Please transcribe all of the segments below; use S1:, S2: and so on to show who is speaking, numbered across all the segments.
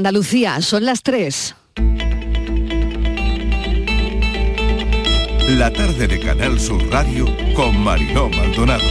S1: Andalucía, son las 3.
S2: La tarde de Canal Sur Radio con Mariló Maldonado.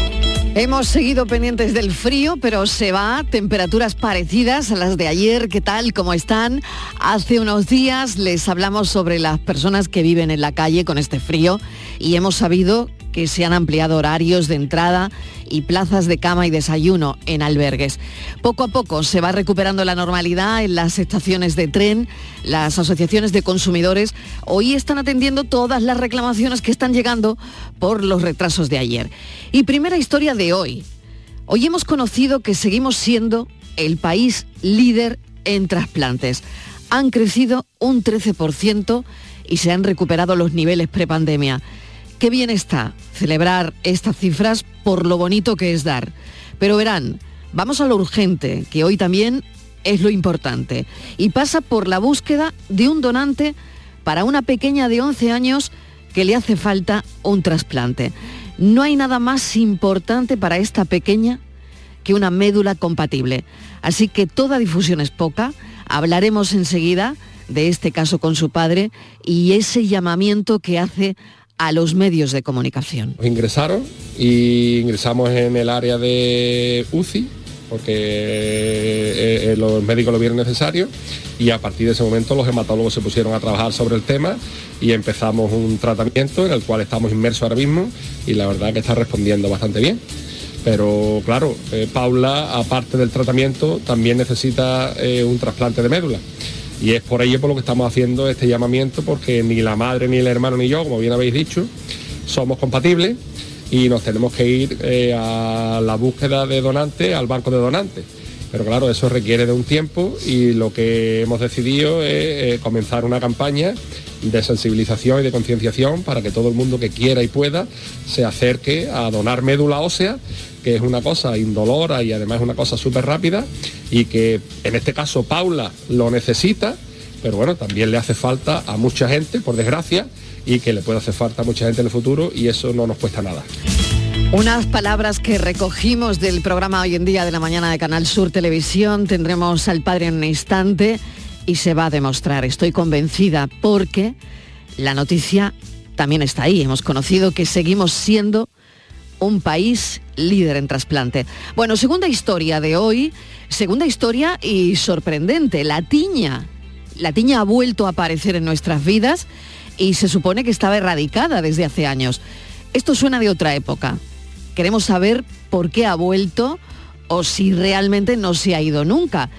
S1: Hemos seguido pendientes del frío, pero se va, temperaturas parecidas a las de ayer, ¿qué tal? ¿Cómo están? Hace unos días les hablamos sobre las personas que viven en la calle con este frío y hemos sabido se han ampliado horarios de entrada y plazas de cama y desayuno en albergues. Poco a poco se va recuperando la normalidad en las estaciones de tren. Las asociaciones de consumidores hoy están atendiendo todas las reclamaciones que están llegando por los retrasos de ayer. Y primera historia de hoy. Hoy hemos conocido que seguimos siendo el país líder en trasplantes. Han crecido un 13% y se han recuperado los niveles prepandemia. Qué bien está celebrar estas cifras por lo bonito que es dar. Pero verán, vamos a lo urgente, que hoy también es lo importante. Y pasa por la búsqueda de un donante para una pequeña de 11 años que le hace falta un trasplante. No hay nada más importante para esta pequeña que una médula compatible. Así que toda difusión es poca. Hablaremos enseguida de este caso con su padre y ese llamamiento que hace a los medios de comunicación.
S3: ingresaron y ingresamos en el área de UCI porque eh, eh, los médicos lo vieron necesario y a partir de ese momento los hematólogos se pusieron a trabajar sobre el tema y empezamos un tratamiento en el cual estamos inmersos ahora mismo y la verdad que está respondiendo bastante bien. Pero claro, eh, Paula, aparte del tratamiento, también necesita un trasplante de médula. Y es por ello por lo que estamos haciendo este llamamiento, porque ni la madre, ni el hermano, ni yo, como bien habéis dicho, somos compatibles y nos tenemos que ir eh, a la búsqueda de donantes, al banco de donantes. Pero claro, eso requiere de un tiempo y lo que hemos decidido es eh, comenzar una campaña de sensibilización y de concienciación para que todo el mundo que quiera y pueda se acerque a donar médula ósea, que es una cosa indolora y además es una cosa súper rápida y que en este caso Paula lo necesita, pero bueno, también le hace falta a mucha gente, por desgracia, y que le puede hacer falta a mucha gente en el futuro y eso no nos cuesta nada.
S1: Unas palabras que recogimos del programa hoy en día de la mañana de Canal Sur Televisión. Tendremos al padre en un instante y se va a demostrar, estoy convencida, porque la noticia también está ahí. Hemos conocido que seguimos siendo un país líder en trasplante. Bueno, segunda historia de hoy, segunda historia y sorprendente, la tiña. La tiña ha vuelto a aparecer en nuestras vidas y se supone que estaba erradicada desde hace años. Esto suena de otra época. Queremos saber por qué ha vuelto o si realmente no se ha ido nunca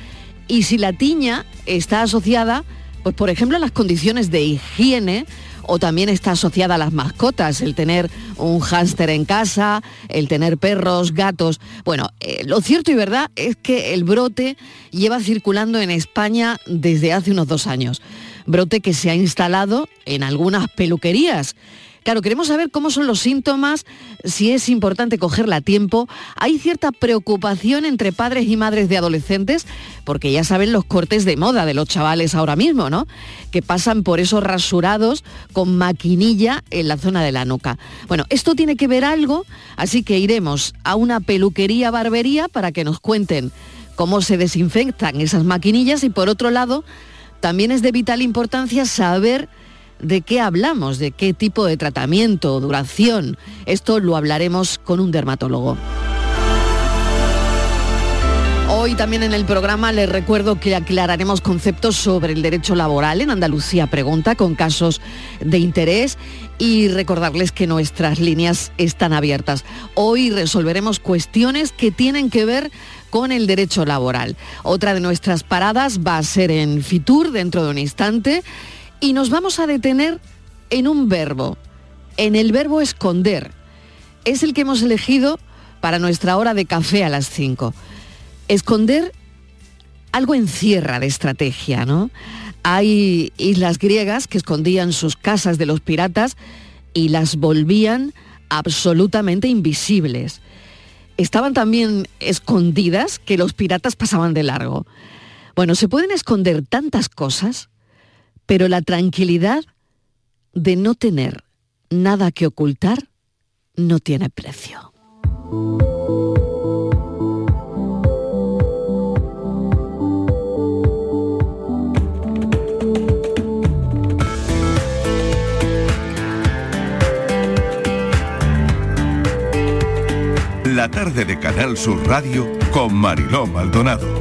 S1: y si la tiña está asociada, pues por ejemplo, a las condiciones de higiene o también está asociada a las mascotas, el tener un hámster en casa, el tener perros, gatos. Bueno, eh, lo cierto y verdad es que el brote lleva circulando en España desde hace unos dos años. Brote que se ha instalado en algunas peluquerías Claro, queremos saber cómo son los síntomas, si es importante cogerla a tiempo. Hay cierta preocupación entre padres y madres de adolescentes, porque ya saben los cortes de moda de los chavales ahora mismo, ¿no? Que pasan por esos rasurados con maquinilla en la zona de la nuca. Bueno, esto tiene que ver algo, así que iremos a una peluquería barbería para que nos cuenten cómo se desinfectan esas maquinillas y por otro lado, también es de vital importancia saber de qué hablamos, de qué tipo de tratamiento, duración. Esto lo hablaremos con un dermatólogo. Hoy también en el programa les recuerdo que aclararemos conceptos sobre el derecho laboral en Andalucía Pregunta con casos de interés y recordarles que nuestras líneas están abiertas. Hoy resolveremos cuestiones que tienen que ver con el derecho laboral. Otra de nuestras paradas va a ser en Fitur dentro de un instante y nos vamos a detener en un verbo, en el verbo esconder. Es el que hemos elegido para nuestra hora de café a las 5. Esconder algo encierra de estrategia, ¿no? Hay islas griegas que escondían sus casas de los piratas y las volvían absolutamente invisibles. Estaban también escondidas que los piratas pasaban de largo. Bueno, se pueden esconder tantas cosas pero la tranquilidad de no tener nada que ocultar no tiene precio.
S2: La tarde de Canal Sur Radio con Mariló Maldonado.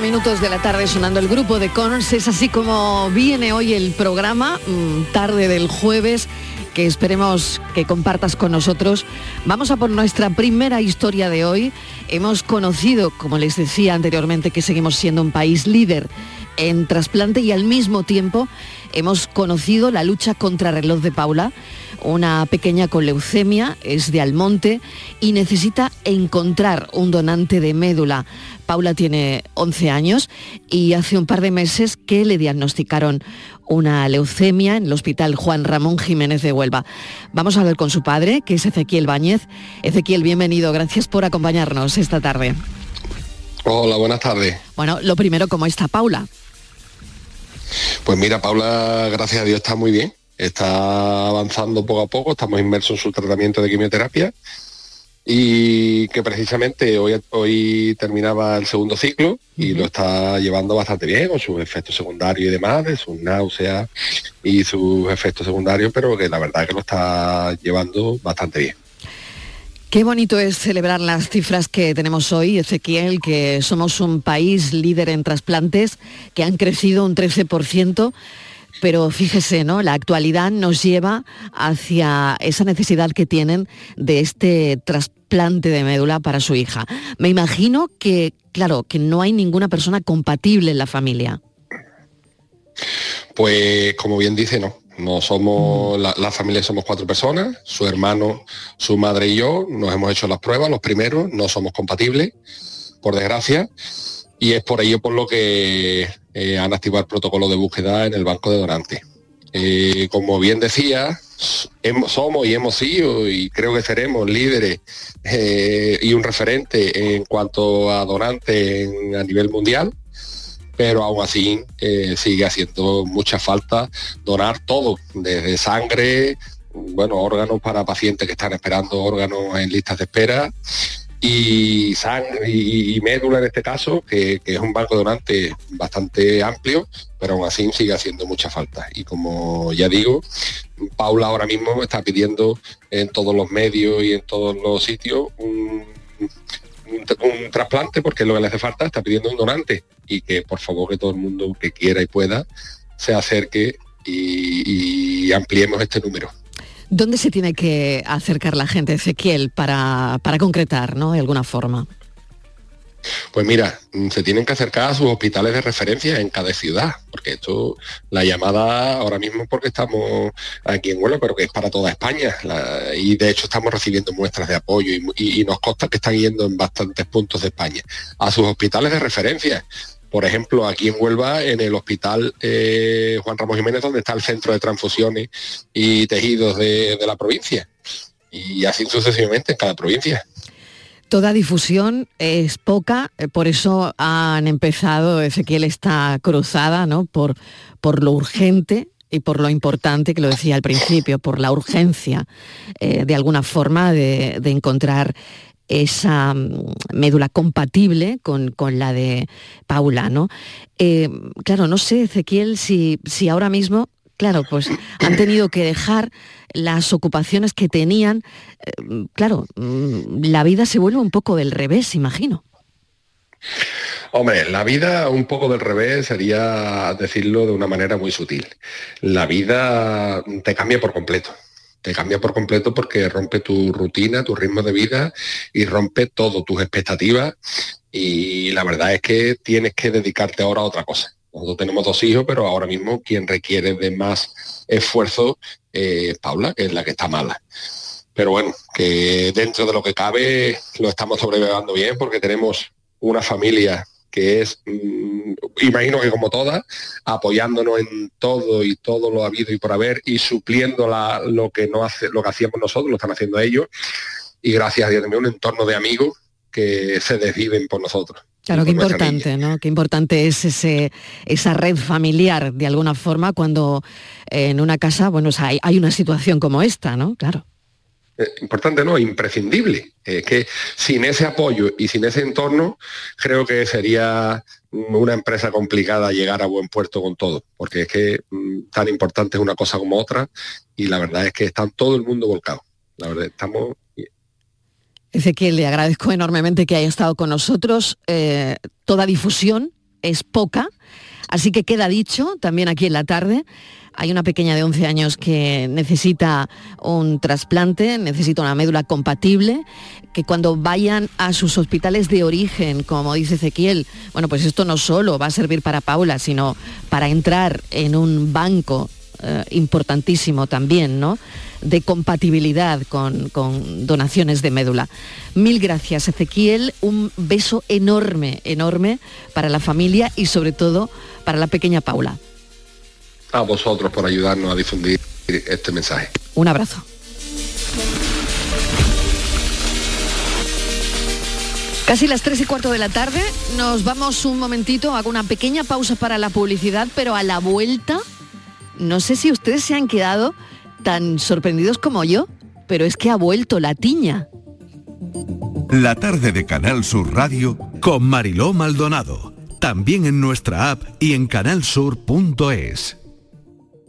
S1: Minutos de la tarde sonando el grupo de Cons. Es así como viene hoy el programa, mm, tarde del jueves, que esperemos que compartas con nosotros. Vamos a por nuestra primera historia de hoy. Hemos conocido, como les decía anteriormente, que seguimos siendo un país líder en trasplante y al mismo tiempo hemos conocido la lucha contra reloj de Paula, una pequeña con leucemia, es de Almonte y necesita encontrar un donante de médula. Paula tiene 11 años y hace un par de meses que le diagnosticaron una leucemia en el Hospital Juan Ramón Jiménez de Huelva. Vamos a hablar con su padre, que es Ezequiel Báñez. Ezequiel, bienvenido, gracias por acompañarnos esta tarde.
S3: Hola, buenas tardes.
S1: Bueno, lo primero, ¿cómo está Paula?
S3: Pues mira, Paula, gracias a Dios, está muy bien. Está avanzando poco a poco, estamos inmersos en su tratamiento de quimioterapia y que precisamente hoy, hoy terminaba el segundo ciclo y lo está llevando bastante bien con sus efectos secundarios y demás, de sus náuseas y sus efectos secundarios, pero que la verdad que lo está llevando bastante bien.
S1: Qué bonito es celebrar las cifras que tenemos hoy, Ezequiel, que somos un país líder en trasplantes, que han crecido un 13%, pero fíjese, ¿no? La actualidad nos lleva hacia esa necesidad que tienen de este trasplante de médula para su hija. Me imagino que, claro, que no hay ninguna persona compatible en la familia.
S3: Pues como bien dice, no. No somos, la, familia somos cuatro personas, su hermano, su madre y yo, nos hemos hecho las pruebas, los primeros, no somos compatibles, por desgracia, y es por ello por lo que eh, han activado el protocolo de búsqueda en el banco de donantes. Eh, como bien decía, somos y hemos sido y creo que seremos líderes eh, y un referente en cuanto a donantes a nivel mundial pero aún así eh, sigue haciendo mucha falta donar todo, desde sangre, bueno, órganos para pacientes que están esperando órganos en listas de espera y sangre y, médula en este caso, que, es un banco donante bastante amplio, pero aún así sigue haciendo mucha falta. Y como ya digo, Paula ahora mismo está pidiendo en todos los medios y en todos los sitios un, un, trasplante porque lo que le hace falta está pidiendo un donante y que por favor que todo el mundo que quiera y pueda se acerque y, ampliemos este número.
S1: ¿Dónde se tiene que acercar la gente, Ezequiel, para, para concretar, ¿no? De alguna forma.
S3: Pues mira, mm, se tienen que acercar a sus hospitales de referencia en cada ciudad, porque esto, la llamada ahora mismo porque estamos aquí en Huelva, pero que es para toda España. y de hecho estamos recibiendo muestras de apoyo y, nos consta que están yendo en bastantes puntos de España. A sus hospitales de referencia. Por ejemplo, aquí en Huelva, en el hospital eh, Juan Ramos Jiménez, donde está el centro de transfusiones y tejidos de la provincia. Y así sucesivamente en cada provincia.
S1: Toda difusión es poca, eh, por eso han empezado, Ezequiel, esta cruzada, ¿no? Por, por lo urgente y por lo importante, que lo decía al principio, por la urgencia, eh, de alguna forma, de, encontrar esa mm, médula compatible con, la de Paula, ¿no? Eh, claro, no sé, Ezequiel, si, si ahora mismo claro, pues han tenido que dejar las ocupaciones que tenían. Eh, claro, mm, la vida se vuelve un poco del revés, imagino.
S3: Hombre, la vida un poco del revés sería decirlo de una manera muy sutil. La vida te cambia por completo. Te cambia por completo porque rompe tu rutina, tu ritmo de vida y rompe todo, tus expectativas. Y la verdad es que tienes que dedicarte ahora a otra cosa. Nosotros tenemos dos hijos, pero ahora mismo quien requiere de más esfuerzo es Paula, que es la que está mala. Pero bueno, que dentro de lo que cabe lo estamos sobreviviendo bien porque tenemos una familia que es, mm, imagino que como todas, apoyándonos en todo y todo lo habido y por haber y supliendo lo que no hace, lo que hacíamos nosotros, lo están haciendo ellos. Y gracias a Dios también un entorno de amigos que se desviven por nosotros.
S1: Claro, qué importante, ¿no? Qué importante es ese, esa red familiar, de alguna forma, cuando en una casa, bueno, hay, hay una situación como esta, ¿no? Claro.
S3: Eh, importante, ¿no? Imprescindible. Es que sin ese apoyo y sin ese entorno, creo que sería una empresa complicada llegar a buen puerto con todo, porque es que mm, tan importante es una cosa como otra y la verdad es que está todo el mundo volcado. La verdad, estamos
S1: Ezequiel, le agradezco enormemente que haya estado con nosotros. Eh, toda difusión es poca, así que queda dicho también aquí en la tarde. Hay una pequeña de 11 años que necesita un trasplante, necesita una médula compatible, que cuando vayan a sus hospitales de origen, como dice Ezequiel, bueno, pues esto no solo va a servir para Paula, sino para entrar en un banco eh, importantísimo también, ¿no? de compatibilidad con, donaciones de médula. Mil gracias, Ezequiel. Un beso enorme, enorme para la familia y sobre todo para la pequeña Paula.
S3: A vosotros por ayudarnos a difundir este mensaje.
S1: Un abrazo. Casi las tres y cuarto de la tarde, nos vamos un momentito, hago una pequeña pausa para la publicidad, pero a la vuelta no sé si ustedes se han quedado tan sorprendidos como yo, pero es que ha vuelto la tiña.
S2: La tarde de Canal Sur Radio con Mariló Maldonado. También en nuestra app y en canalsur.es.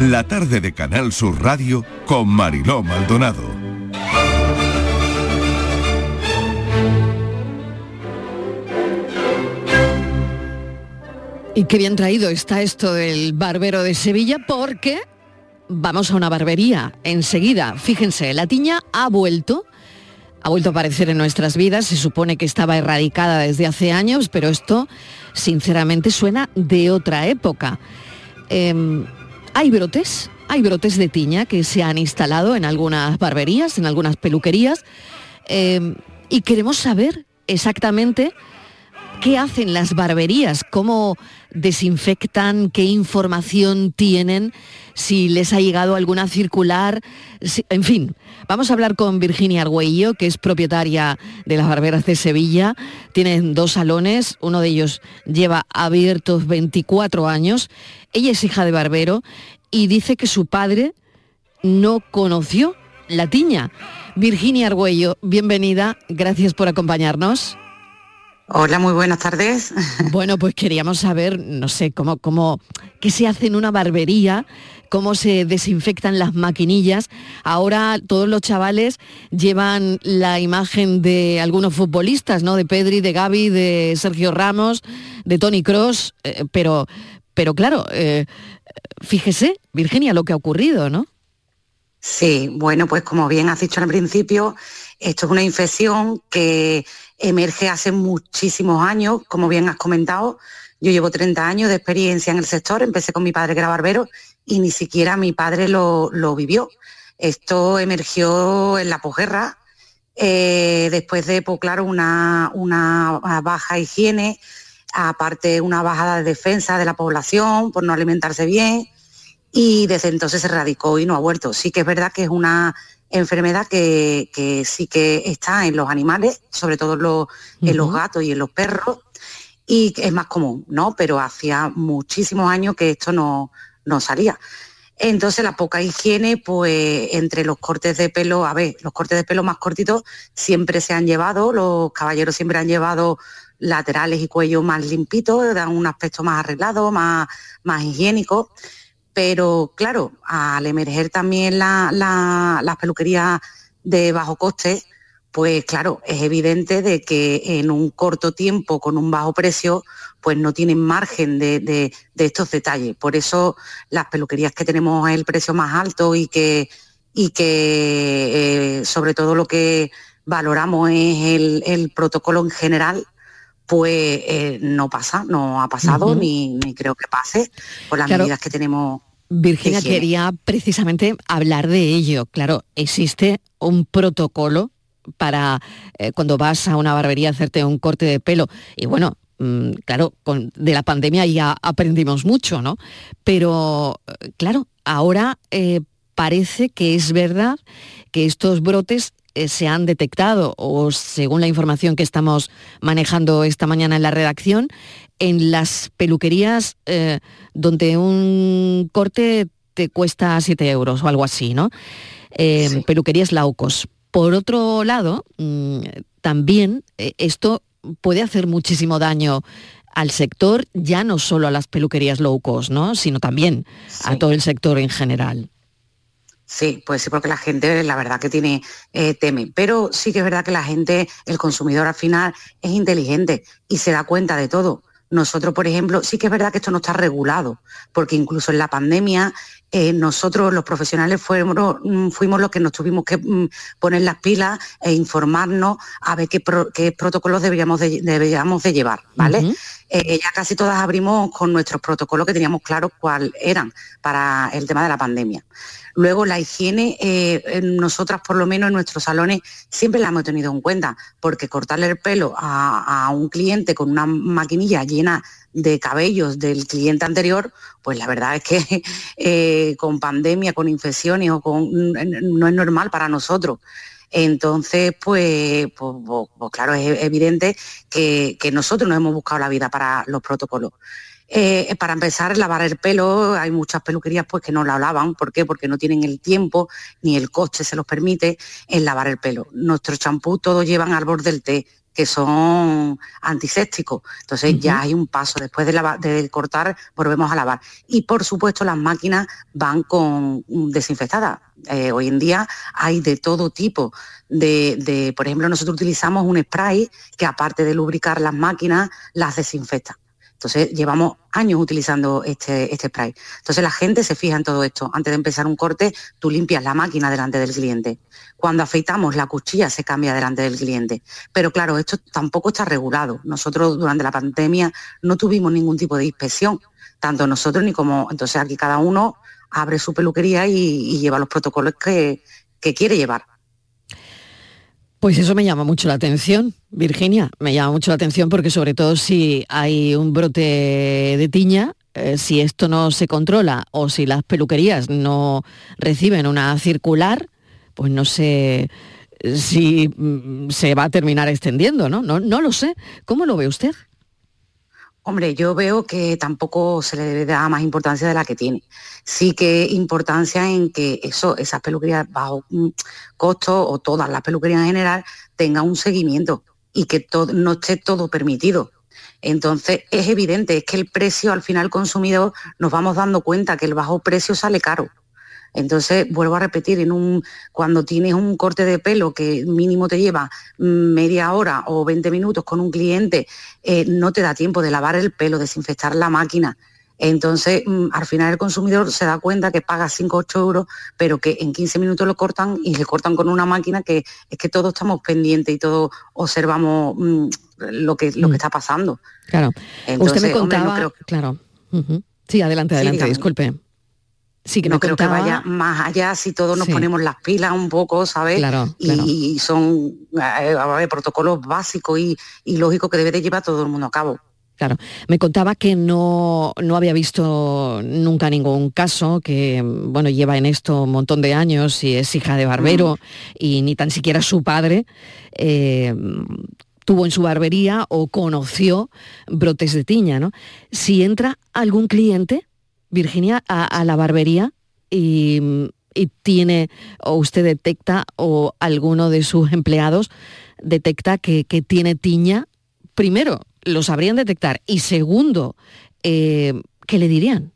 S2: La tarde de Canal Sur Radio con Mariló Maldonado.
S1: Y qué bien traído está esto del barbero de Sevilla porque vamos a una barbería enseguida. Fíjense, la tiña ha vuelto ha vuelto a aparecer en nuestras vidas, se supone que estaba erradicada desde hace años, pero esto sinceramente suena de otra época. Em, hay brotes, hay brotes de tiña que se han instalado en algunas barberías, en algunas peluquerías, em, y queremos saber exactamente qué hacen las barberías, cómo desinfectan, qué información tienen, si les ha llegado alguna circular, en fin. Vamos a hablar con Virginia Argüello, que es propietaria de las barberas de Sevilla. Tienen dos salones, uno de ellos lleva abiertos 24 años. Ella es hija de barbero y dice que su padre no conoció la tiña. Virginia Argüello, bienvenida, gracias por acompañarnos.
S4: Hola, muy buenas tardes.
S1: Bueno, pues queríamos saber, no sé, cómo, cómo, qué se hace en una barbería, cómo se desinfectan las maquinillas. Ahora todos los chavales llevan la imagen de algunos futbolistas, ¿no? De Pedri, de Gaby, de Sergio Ramos, de Tony Cross, eh, pero, pero claro, eh, fíjese, Virginia, lo que ha ocurrido, ¿no?
S4: Sí, bueno, pues como bien has dicho al principio, esto es una infección que emerge hace muchísimos años, como bien has comentado. Yo llevo 30 años de experiencia en el sector, empecé con mi padre que era barbero y ni siquiera mi padre lo, vivió. Esto emergió en la posguerra, eh, después de, pues, claro, una, una baja higiene, aparte una bajada de defensa de la población por no alimentarse bien, y desde entonces se radicó y no ha vuelto. Sí que es verdad que es una enfermedad que, sí que está en los animales, sobre todo en los, gatos y en los perros, y es más común, ¿no? Pero hacía muchísimos años que esto no, no salía. Entonces la poca higiene, pues entre los cortes de pelo, a ver, los cortes de pelo más cortitos siempre se han llevado, los caballeros siempre han llevado laterales y cuello más limpitos, dan un aspecto más arreglado, más, más higiénico pero claro, al emerger también las peluquerías de bajo coste, pues claro, es evidente de que en un corto tiempo, con un bajo precio, pues no tienen margen de, estos detalles. Por eso las peluquerías que tenemos el precio más alto y que, y que eh, sobre todo lo que valoramos es el, protocolo en general, pues eh, no pasa, no ha pasado, ni, creo que pase por las medidas que tenemos.
S1: Virginia quería precisamente hablar de ello. Claro, existe un protocolo para eh, cuando vas a una barbería a hacerte un corte de pelo. Y bueno, mm, claro, con, de la pandemia ya aprendimos mucho, ¿no? Pero eh, claro, ahora parece que es verdad que estos brotes eh, se han detectado, o según la información que estamos manejando esta mañana en la redacción, en las peluquerías eh, donde un corte te cuesta 7 euros o algo así, ¿no? Eh, peluquerías Laucos. Por otro lado, mm, también esto puede hacer muchísimo daño al sector, ya no solo a las peluquerías low cost, ¿no? sino también a todo el sector en general.
S4: Sí, pues sí, porque la gente la verdad que tiene eh, teme. Pero sí que es verdad que la gente, el consumidor al final, es inteligente y se da cuenta de todo. Nosotros, por ejemplo, sí que es verdad que esto no está regulado, porque incluso en la pandemia eh, nosotros los profesionales fuimos, mm, fuimos, los que nos tuvimos que mm, poner las pilas e informarnos a ver qué, protocolos deberíamos de, deberíamos de llevar, ¿vale? Eh, ya casi todas abrimos con nuestros protocolos que teníamos claros cuáles eran para el tema de la pandemia. Luego la higiene, eh, nosotras por lo menos en nuestros salones siempre la hemos tenido en cuenta, porque cortarle el pelo a, un cliente con una maquinilla llena de cabellos del cliente anterior, pues la verdad es que eh, con pandemia, con infecciones o con no es normal para nosotros. Entonces, pues, pues, pues, pues claro, es evidente que, nosotros nos hemos buscado la vida para los protocolos. Eh, para empezar, lavar el pelo, hay muchas peluquerías pues que no la lavan, ¿por qué? Porque no tienen el tiempo ni el coste se los permite en lavar el pelo. Nuestros champús todos llevan árbol del té, que son antisépticos. Entonces ya hay un paso. Después de, de, cortar, volvemos a lavar. Y por supuesto las máquinas van con desinfectadas. Eh, hoy en día hay de todo tipo. De, de, por ejemplo, nosotros utilizamos un spray que aparte de lubricar las máquinas, las desinfecta Entonces llevamos años utilizando este, este spray. Entonces la gente se fija en todo esto. Antes de empezar un corte, tú limpias la máquina delante del cliente. Cuando afeitamos, la cuchilla se cambia delante del cliente. Pero claro, esto tampoco está regulado. Nosotros durante la pandemia no tuvimos ningún tipo de inspección, tanto nosotros ni como... Entonces aquí cada uno abre su peluquería y, lleva los protocolos que, que quiere llevar.
S1: Pues eso me llama mucho la atención, Virginia, me llama mucho la atención porque sobre todo si hay un brote de tiña, eh, si esto no se controla o si las peluquerías no reciben una circular, pues no sé si mm, se va a terminar extendiendo. No, no lo sé. ¿Cómo lo ve usted?
S4: Hombre, yo veo que tampoco se le debe dar más importancia de la que tiene. Sí que importancia en que eso, esas peluquerías bajo costo o todas las peluquerías en general tengan un seguimiento y que todo, no esté todo permitido. Entonces es evidente, es que el precio al final consumidor nos vamos dando cuenta que el bajo precio sale caro. Entonces, vuelvo a repetir, en un, cuando tienes un corte de pelo que mínimo te lleva media hora o 20 minutos con un cliente, eh, no te da tiempo de lavar el pelo, desinfectar la máquina. Entonces, mm, al final el consumidor se da cuenta que paga 5 o 8 euros, pero que en 15 minutos lo cortan y le cortan con una máquina que es que todos estamos pendientes y todos observamos mm, lo, que, lo que mm. está pasando.
S1: Claro. Usted me contaba... Claro. Sí, adelante, adelante, disculpe.
S4: Sí, que no creo que vaya más allá si todos nos ponemos las pilas un poco, ¿sabes?
S1: Claro,
S4: y, son eh, protocolos básicos y, lógicos que debe de llevar todo el mundo a cabo.
S1: Claro, me contaba que no, no, había visto nunca ningún caso, que bueno, lleva en esto un montón de años y es hija de barbero y ni tan siquiera su padre eh, tuvo en su barbería o conoció brotes de tiña, ¿no? Si entra algún cliente, Virginia, a, la barbería y, tiene, o usted detecta, o alguno de sus empleados detecta que, tiene tiña, primero, lo sabrían detectar y segundo, eh, ¿qué le dirían?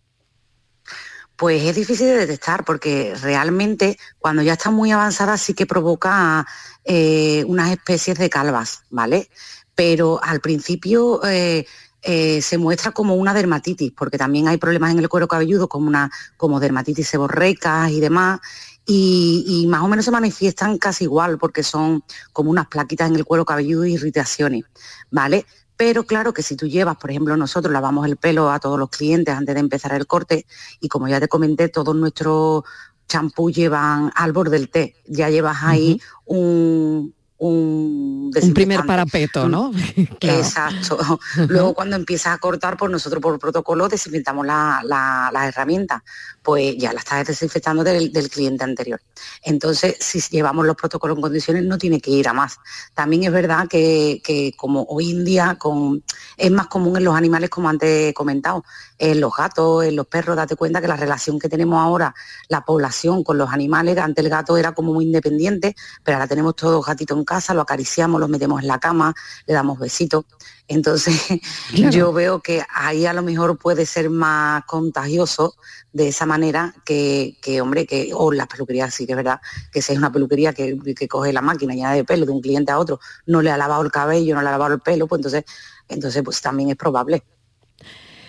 S4: Pues es difícil de detectar porque realmente cuando ya está muy avanzada sí que provoca eh, unas especies de calvas, ¿vale? Pero al principio eh, eh, se muestra como una dermatitis, porque también hay problemas en el cuero cabelludo como, una, como dermatitis seborreicas y demás, y, más o menos se manifiestan casi igual, porque son como unas plaquitas en el cuero cabelludo y irritaciones, ¿vale? Pero claro que si tú llevas, por ejemplo, nosotros lavamos el pelo a todos los clientes antes de empezar el corte y como ya te comenté, todos nuestros champú llevan al borde del té, ya llevas ahí un, un,
S1: primer parapeto, ¿no?
S4: Exacto. Luego cuando empiezas a cortar, pues nosotros por protocolo desinfectamos la, la, herramienta, pues ya la estás desinfectando del, cliente anterior. Entonces, si llevamos los protocolos en condiciones, no tiene que ir a más. También es verdad que, que como hoy en día con, es más común en los animales, como antes he comentado, en los gatos, en los perros, date cuenta que la relación que tenemos ahora, la población con los animales, antes el gato era como muy independiente, pero ahora tenemos todos gatitos en casa, lo acariciamos, los metemos en la cama, le damos besitos. Entonces, yo veo que ahí a lo mejor puede ser más contagioso de esa manera que, hombre, que, o la peluquería sí que es verdad, que si es una peluquería que, que, coge la máquina llena de pelo de un cliente a otro, no le ha lavado el cabello, no le ha lavado el pelo, pues entonces, entonces pues también es probable.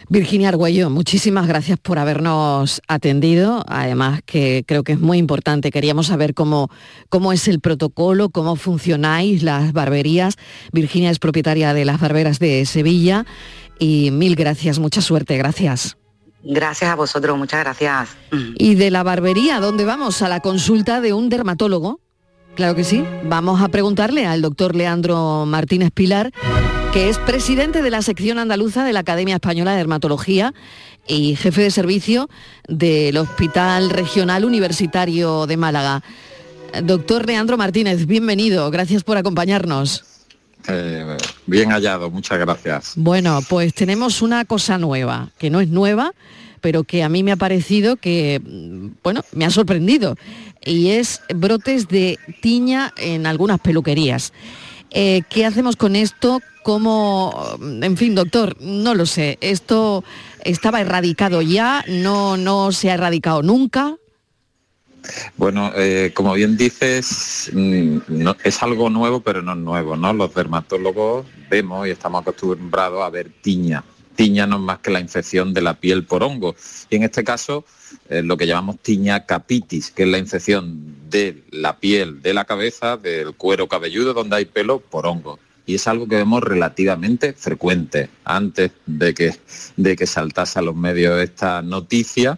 S1: Virginia Argüello, muchísimas gracias por habernos atendido. Además que creo que es muy importante. Queríamos saber cómo, cómo es el protocolo, cómo funcionáis las barberías. Virginia es propietaria de las barberas de Sevilla. Y mil gracias, mucha suerte, gracias.
S4: Gracias a vosotros, muchas gracias.
S1: Y de la barbería, ¿dónde vamos? A la consulta de un dermatólogo. Claro que sí. Vamos a preguntarle al doctor Leandro Martínez Pilar que es presidente de la sección andaluza de la Academia Española de Dermatología y jefe de servicio del Hospital Regional Universitario de Málaga. Doctor Leandro Martínez, bienvenido, gracias por acompañarnos.
S5: Eh, bien hallado, muchas gracias.
S1: Bueno, pues tenemos una cosa nueva, que no es nueva, pero que a mí me ha parecido que, bueno, me ha sorprendido, y es brotes de tiña en algunas peluquerías. Eh, ¿Qué hacemos con esto? ¿Cómo, en fin, doctor, no lo sé, esto estaba erradicado ya, no, no se ha erradicado nunca.
S5: Bueno, eh, como bien dices, mm, es algo nuevo, pero no es nuevo, ¿no? Los dermatólogos vemos y estamos acostumbrados a ver tiña tiña no es más que la infección de la piel por hongo. Y en este caso, eh, lo que llamamos tiña capitis, que es la infección de la piel, de la cabeza, del cuero cabelludo donde hay pelo por hongo. Y es algo que vemos relativamente frecuente. Antes de que, de que saltase a los medios esta noticia,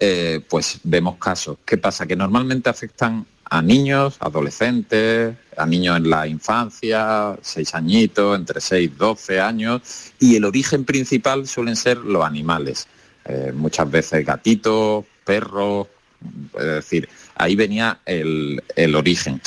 S5: eh, pues vemos casos. ¿Qué pasa? Que normalmente afectan a niños, adolescentes, a niños en la infancia, seis añitos, entre 6 y 12 años, y el origen principal suelen ser los animales. Eh, muchas veces gatitos, perros, es decir, ahí venía el, el origen.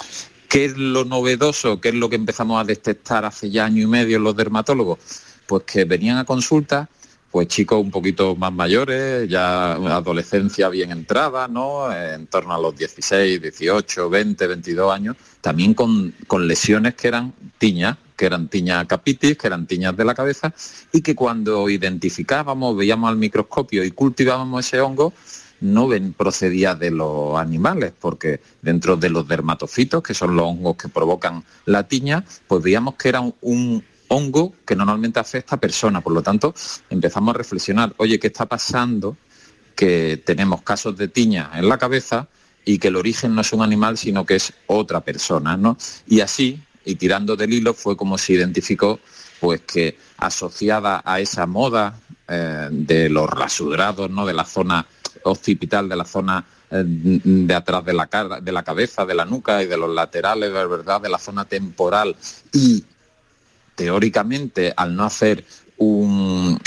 S5: ¿Qué es lo novedoso? ¿Qué es lo que empezamos a detectar hace ya año y medio los dermatólogos? Pues que venían a consulta pues chicos un poquito más mayores, ya adolescencia bien entrada, ¿no? En torno a los 16, 18, 20, 22 años, también con, con lesiones que eran tiñas, que eran tiñas capitis, que eran tiñas de la cabeza, y que cuando identificábamos, veíamos al microscopio y cultivábamos ese hongo, no ven, procedía de los animales, porque dentro de los dermatofitos, que son los hongos que provocan la tiña, pues veíamos que era un, hongo que normalmente afecta a personas. Por lo tanto, empezamos a reflexionar, oye, ¿qué está pasando? Que tenemos casos de tiña en la cabeza y que el origen no es un animal, sino que es otra persona, ¿no? Y así, y tirando del hilo, fue como se identificó pues que asociada a esa moda eh, de los rasurados, ¿no? De la zona occipital, de la zona eh, de atrás de la cara, de la cabeza, de la nuca y de los laterales, de verdad, de la zona temporal y teóricamente al no hacer un,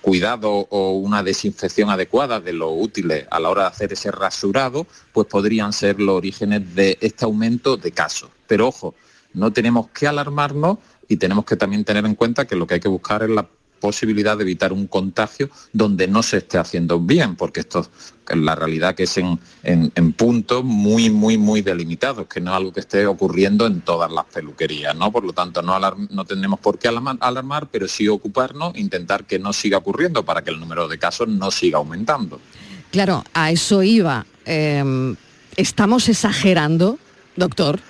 S5: cuidado o una desinfección adecuada de lo útiles a la hora de hacer ese rasurado, pues podrían ser los orígenes de este aumento de casos. Pero ojo, no tenemos que alarmarnos y tenemos que también tener en cuenta que lo que hay que buscar es la posibilidad de evitar un contagio donde no se esté haciendo bien, porque esto es la realidad que es en, en, puntos muy, muy, muy delimitados, que no es algo que esté ocurriendo en todas las peluquerías, ¿no? Por lo tanto, no, no tenemos por qué alarmar, pero sí ocuparnos, intentar que no siga ocurriendo para que el número de casos no siga aumentando.
S1: Claro, a eso iba. Em, ¿Estamos exagerando, doctor?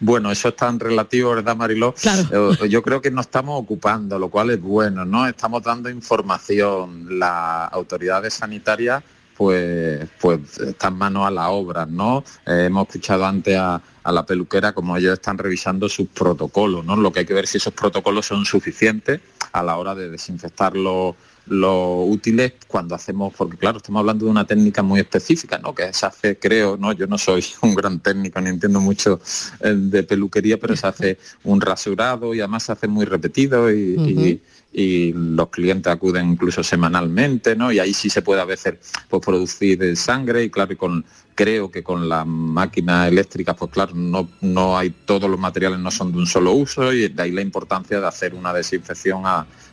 S5: Bueno, eso es tan relativo, ¿verdad, Mariló? Eh, yo creo que nos estamos ocupando, lo cual es bueno, ¿no? Estamos dando información. Las autoridades sanitarias pues, pues están manos a la obra, ¿no? Eh, hemos escuchado antes a, la peluquera como ellos están revisando sus protocolos, ¿no? Lo que hay que ver si esos protocolos son suficientes a la hora de desinfectar los lo útiles cuando hacemos, porque claro, estamos hablando de una técnica muy específica, ¿no? Que se hace, creo, ¿no? Yo no soy un gran técnico ni entiendo mucho eh, de peluquería, pero se hace un rasurado y además se hace muy repetido y, los clientes acuden incluso semanalmente, ¿no? Y ahí sí se puede a veces pues, producir sangre y claro, y con, creo que con las máquinas eléctricas, pues claro, no, no hay, todos los materiales no son de un solo uso y de ahí la importancia de hacer una desinfección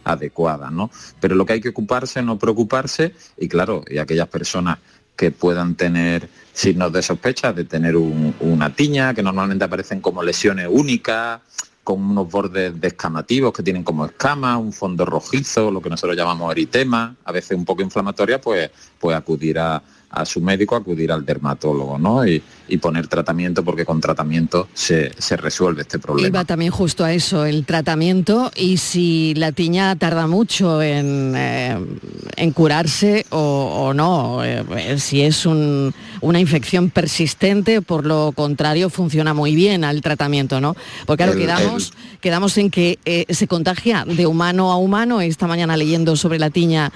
S5: adecuada, ¿no? Pero lo que hay que ocuparse, no preocuparse, y claro, y aquellas personas que puedan tener signos de sospecha de tener una tiña, que normalmente aparecen como lesiones únicas, con unos bordes descamativos que tienen como escamas, un fondo rojizo, lo que nosotros llamamos eritema, a veces un poco inflamatoria, pues, pues acudir a, a su médico, acudir al dermatólogo, ¿no? Y, poner tratamiento porque con tratamiento se, resuelve este problema.
S1: Iba también justo a eso, el tratamiento y si la tiña tarda mucho en, eh, en curarse o, no, eh, si es una infección persistente, por lo contrario, funciona muy bien al tratamiento, ¿no? Porque claro, quedamos, quedamos en que eh, se contagia de humano a humano. Esta mañana leyendo sobre la tiña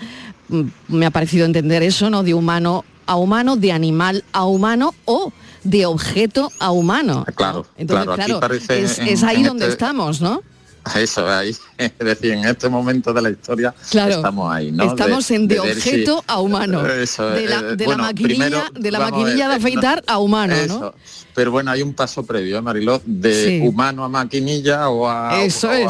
S1: me ha parecido entender eso, ¿no? De humano a humano, de animal a humano o de objeto a humano.
S5: Claro, Entonces, claro,
S1: es, ahí donde este estamos, ¿no?
S5: Eso, ahí, es decir, en este momento de la historia estamos ahí, ¿no?
S1: Estamos en de, objeto a humano. de la, de maquinilla, de, la maquinilla de afeitar a humano, ¿no?
S5: Pero bueno, hay un paso previo, ¿eh, Mariló, de humano a maquinilla o a,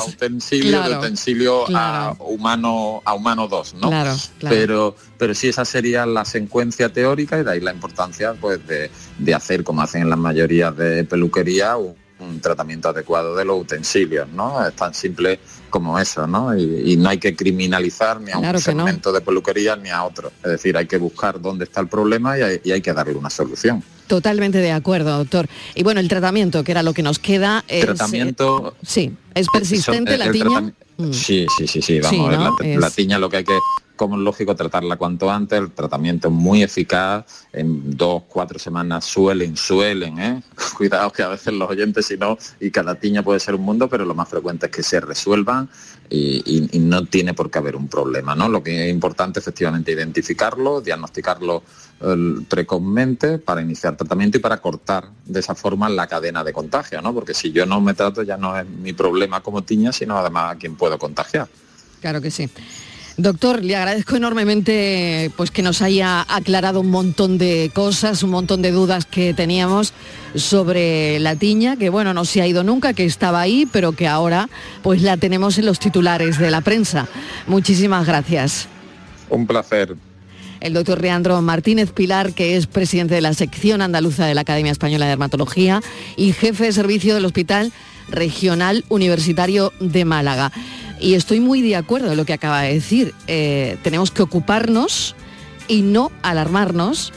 S5: utensilio, de utensilio a humano a humano 2, ¿no?
S1: Claro,
S5: Pero, pero sí, esa sería la secuencia teórica y de ahí la importancia pues de, de hacer, como hacen en las mayorías de peluquería, un tratamiento adecuado de los utensilios, ¿no? Es tan simple como eso, ¿no? Y, no hay que criminalizar ni a un segmento de peluquería ni a otro. Es decir, hay que buscar dónde está el problema y hay, que darle una solución.
S1: Totalmente de acuerdo, doctor. Y bueno, el tratamiento, que era lo que nos queda.
S5: Es, tratamiento.
S1: Eh, sí, es persistente la tiña.
S5: Mm. Sí, sí, sí, sí, vamos, la, tiña lo que hay que como es lógico tratarla cuanto antes, el tratamiento es muy eficaz, en dos, cuatro semanas suelen, suelen, ¿eh? cuidado que a veces los oyentes si no, y cada tiña puede ser un mundo, pero lo más frecuente es que se resuelvan y, no tiene por qué haber un problema, ¿no? Lo que es importante efectivamente identificarlo, diagnosticarlo precozmente para iniciar tratamiento y para cortar de esa forma la cadena de contagio, ¿no? Porque si yo no me trato ya no es mi problema como tiña, sino además a quien puedo contagiar.
S1: Claro que sí. Doctor, le agradezco enormemente pues, que nos haya aclarado un montón de cosas, un montón de dudas que teníamos sobre la tiña, que bueno, no se ha ido nunca, que estaba ahí, pero que ahora pues la tenemos en los titulares de la prensa. Muchísimas gracias.
S5: Un placer.
S1: El doctor Leandro Martínez Pilar, que es presidente de la sección andaluza de la Academia Española de Dermatología y jefe de servicio del Hospital Regional Universitario de Málaga. Y estoy muy de acuerdo en lo que acaba de decir. Eh, tenemos que ocuparnos y no alarmarnos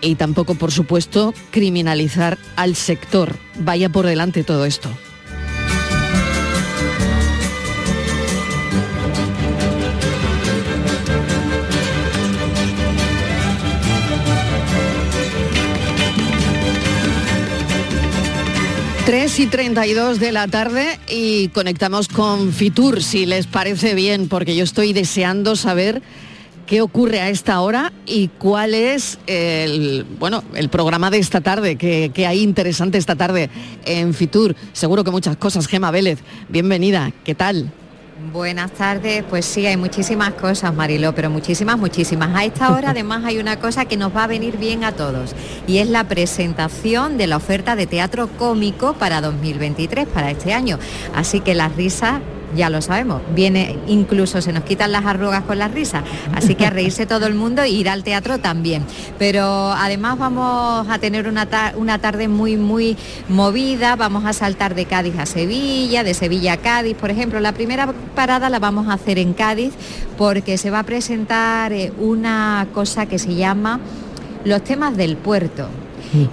S1: y tampoco, por supuesto, criminalizar al sector. Vaya por delante todo esto. 3 y 32 de la tarde y conectamos con Fitur, si les parece bien, porque yo estoy deseando saber qué ocurre a esta hora y cuál es el, bueno, el programa de esta tarde, que, que hay interesante esta tarde en Fitur. Seguro que muchas cosas. Gema Vélez, bienvenida, ¿qué tal?
S6: Buenas tardes, pues sí, hay muchísimas cosas, Mariló, pero muchísimas, muchísimas. A esta hora además hay una cosa que nos va a venir bien a todos y es la presentación de la oferta de teatro cómico para 2023, para este año. Así que las risas ya lo sabemos, viene incluso se nos quitan las arrugas con la risa, así que a reírse todo el mundo e ir al teatro también. Pero además vamos a tener una, una tarde muy, muy movida, vamos a saltar de Cádiz a Sevilla, de Sevilla a Cádiz, por ejemplo. La primera parada la vamos a hacer en Cádiz porque se va a presentar eh, una cosa que se llama los temas del puerto.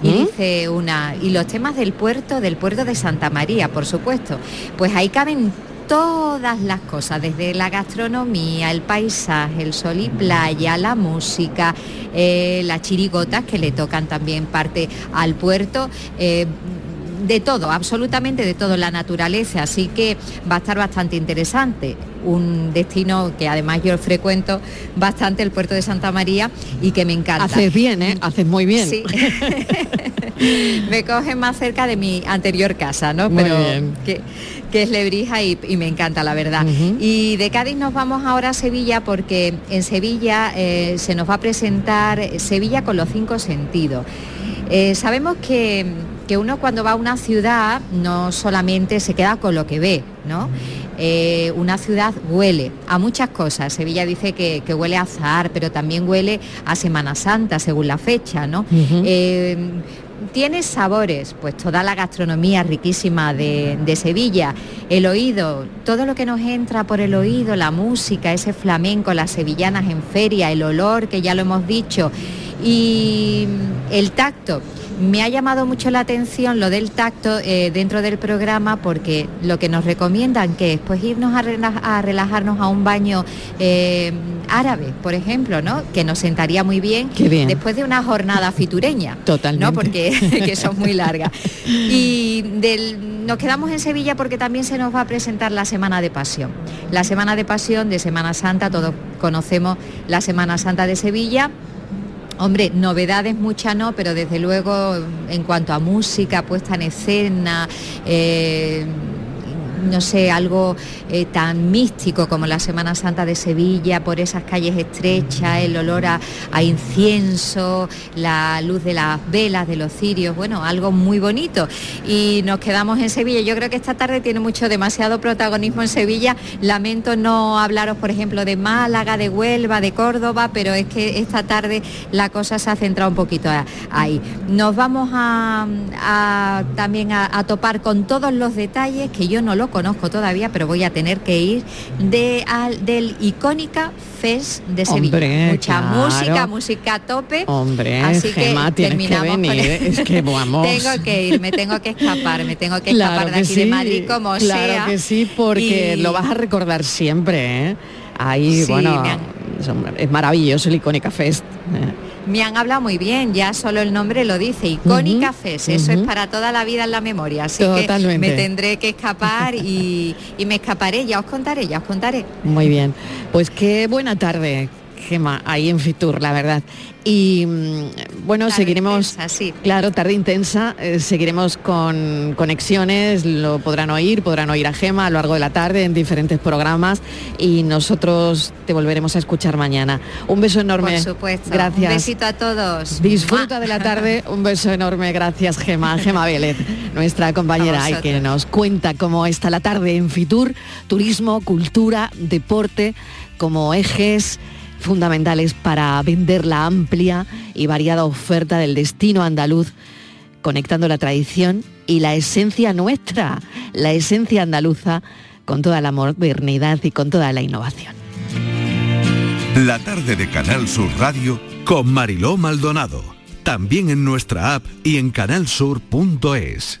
S6: Y dice una, y los temas del puerto, del puerto de Santa María, por supuesto. Pues ahí caben todas las cosas, desde la gastronomía, el paisaje, el sol y playa, la música, eh, las chirigotas que le tocan también parte al puerto. Eh, de todo, absolutamente de todo, la naturaleza, así que va a estar bastante interesante. Un destino que además yo frecuento bastante, el puerto de Santa María, y que me encanta.
S1: Haces bien, ¿eh? Haces muy bien.
S6: Sí. me coge más cerca de mi anterior casa, ¿no? Pero Que, que es Lebrija y, me encanta, la verdad. Y de Cádiz nos vamos ahora a Sevilla porque en Sevilla eh, se nos va a presentar Sevilla con los cinco sentidos. Eh, sabemos que, uno cuando va a una ciudad no solamente se queda con lo que ve, ¿no? Eh, una ciudad huele a muchas cosas. Sevilla dice que, huele a azar, pero también huele a Semana Santa, según la fecha, ¿no? tiene sabores, pues toda la gastronomía riquísima de, Sevilla, el oído, todo lo que nos entra por el oído, la música, ese flamenco, las sevillanas en feria, el olor, que ya lo hemos dicho, y el tacto. Me ha llamado mucho la atención lo del tacto eh, dentro del programa porque lo que nos recomiendan que es pues irnos a, relajarnos a un baño eh, árabe, por ejemplo, ¿no? Que nos sentaría muy bien, después de una jornada fitureña.
S1: Totalmente.
S6: ¿no? Porque que son muy largas. Y nos quedamos en Sevilla porque también se nos va a presentar la Semana de Pasión. La Semana de Pasión de Semana Santa, todos conocemos la Semana Santa de Sevilla Hombre, novedades muchas no, pero desde luego en cuanto a música, puesta en escena, eh, no sé, algo eh, tan místico como la Semana Santa de Sevilla, por esas calles estrechas, el olor a, incienso, la luz de las velas, de los cirios, bueno, algo muy bonito. Y nos quedamos en Sevilla. Yo creo que esta tarde tiene mucho, demasiado protagonismo en Sevilla. Lamento no hablaros, por ejemplo, de Málaga, de Huelva, de Córdoba, pero es que esta tarde la cosa se ha centrado un poquito ahí. Nos vamos a, también a, topar con todos los detalles que yo no lo conozco todavía, pero voy a tener que ir de, al, del icónica Fest de Sevilla. Mucha música, música a tope.
S1: Hombre, así que terminamos es que vamos.
S6: tengo que ir, me tengo que escapar, me tengo que escapar de aquí de Madrid como
S1: claro que sí, porque lo vas a recordar siempre, ¿eh? Ahí, bueno, es maravilloso el Icónica Fest. ¿eh?
S6: Me han hablado muy bien, ya solo el nombre lo dice, icónica FES, eso es para toda la vida en la memoria, así que me tendré que escapar y, y me escaparé, ya os contaré, ya os contaré.
S1: Muy bien, pues qué buena tarde, Gema, ahí en Fitur, la verdad. Y mm, bueno, seguiremos,
S6: así
S1: claro, tarde intensa, eh, seguiremos con conexiones, lo podrán oír, podrán oír a Gema a lo largo de la tarde en diferentes programas y nosotros te volveremos a escuchar mañana. Un beso enorme.
S6: Por supuesto.
S1: Gracias.
S6: Un besito a todos.
S1: Disfruta de la tarde, un beso enorme, gracias Gema, Gema Vélez, nuestra compañera y que nos cuenta cómo está la tarde en Fitur, turismo, cultura, deporte, como ejes fundamentales para vender la amplia y variada oferta del destino andaluz, conectando la tradición y la esencia nuestra, la esencia andaluza, con toda la modernidad y con toda la innovación.
S7: La tarde de Canal Sur Radio con Mariló Maldonado, también en nuestra app y en canalsur.es.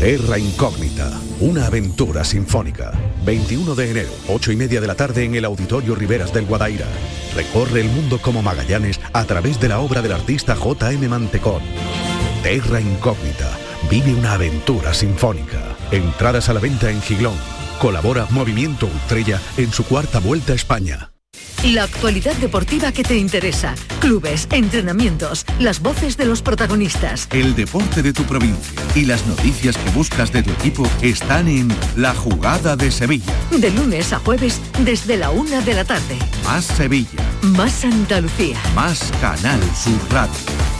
S7: Terra Incógnita, una aventura sinfónica. 21 de enero, 8 y media de la tarde en el Auditorio Riveras del Guadaira. Recorre el mundo como Magallanes a través de la obra del artista J.M. Mantecón. Terra Incógnita, vive una aventura sinfónica. Entradas a la venta en Giglón. Colabora Movimiento Estrella en su cuarta vuelta a España.
S8: La actualidad deportiva que te interesa. Clubes, entrenamientos, las voces de los protagonistas.
S7: El deporte de tu provincia y las noticias que buscas de tu equipo están en La Jugada de Sevilla.
S8: De lunes a jueves desde la una de la tarde.
S7: Más Sevilla.
S8: Más Andalucía.
S7: Más Canal Sur Radio.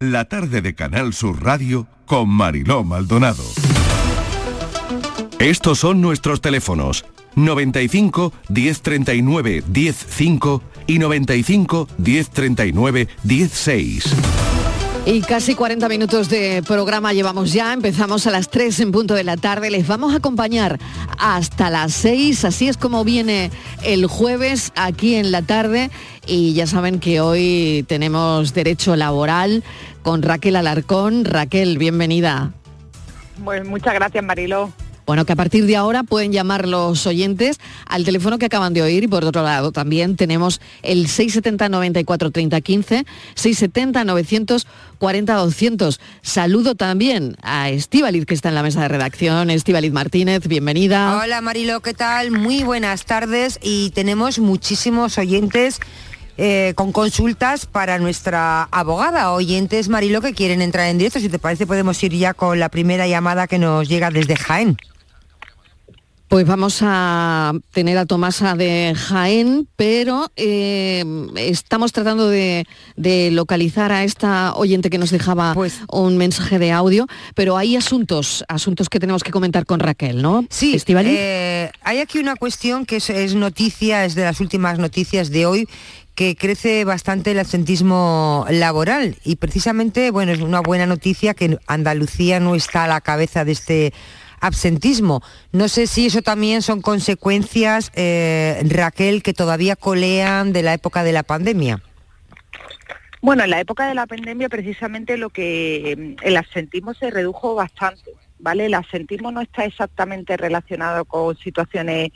S7: La tarde de Canal Sur Radio con Mariló Maldonado. Estos son nuestros teléfonos. 95 1039 105 y 95 1039 16.
S1: Y casi 40 minutos de programa llevamos ya, empezamos a las 3 en punto de la tarde, les vamos a acompañar hasta las 6, así es como viene el jueves aquí en la tarde y ya saben que hoy tenemos derecho laboral con Raquel Alarcón. Raquel, bienvenida.
S9: Pues muchas gracias Mariló.
S1: Bueno, que a partir de ahora pueden llamar los oyentes al teléfono que acaban de oír y por otro lado también tenemos el 670 94 30 15, 670 940 200. Saludo también a Estíbaliz que está en la mesa de redacción. Estíbaliz Martínez, bienvenida.
S10: Hola Marilo, ¿qué tal? Muy buenas tardes y tenemos muchísimos oyentes eh, con consultas para nuestra abogada. Oyentes, Marilo, que quieren entrar en directo. Si te parece, podemos ir ya con la primera llamada que nos llega desde Jaén.
S1: Pues vamos a tener a Tomasa de Jaén, pero eh, estamos tratando de, de localizar a esta oyente que nos dejaba
S10: Pues
S1: un mensaje de audio, pero hay asuntos, asuntos que tenemos que comentar con Raquel, ¿no?
S10: Sí, eh, hay aquí una cuestión que es, es noticia, es de las últimas noticias de hoy, que crece bastante el absentismo laboral y precisamente, bueno, es una buena noticia que Andalucía no está a la cabeza de este absentismo. No sé si eso también son consecuencias, eh, Raquel, que todavía colean de la época de la pandemia.
S9: Bueno, en la época de la pandemia precisamente lo que mm, el absentismo se redujo bastante, ¿vale? El absentismo no está exactamente relacionado con situaciones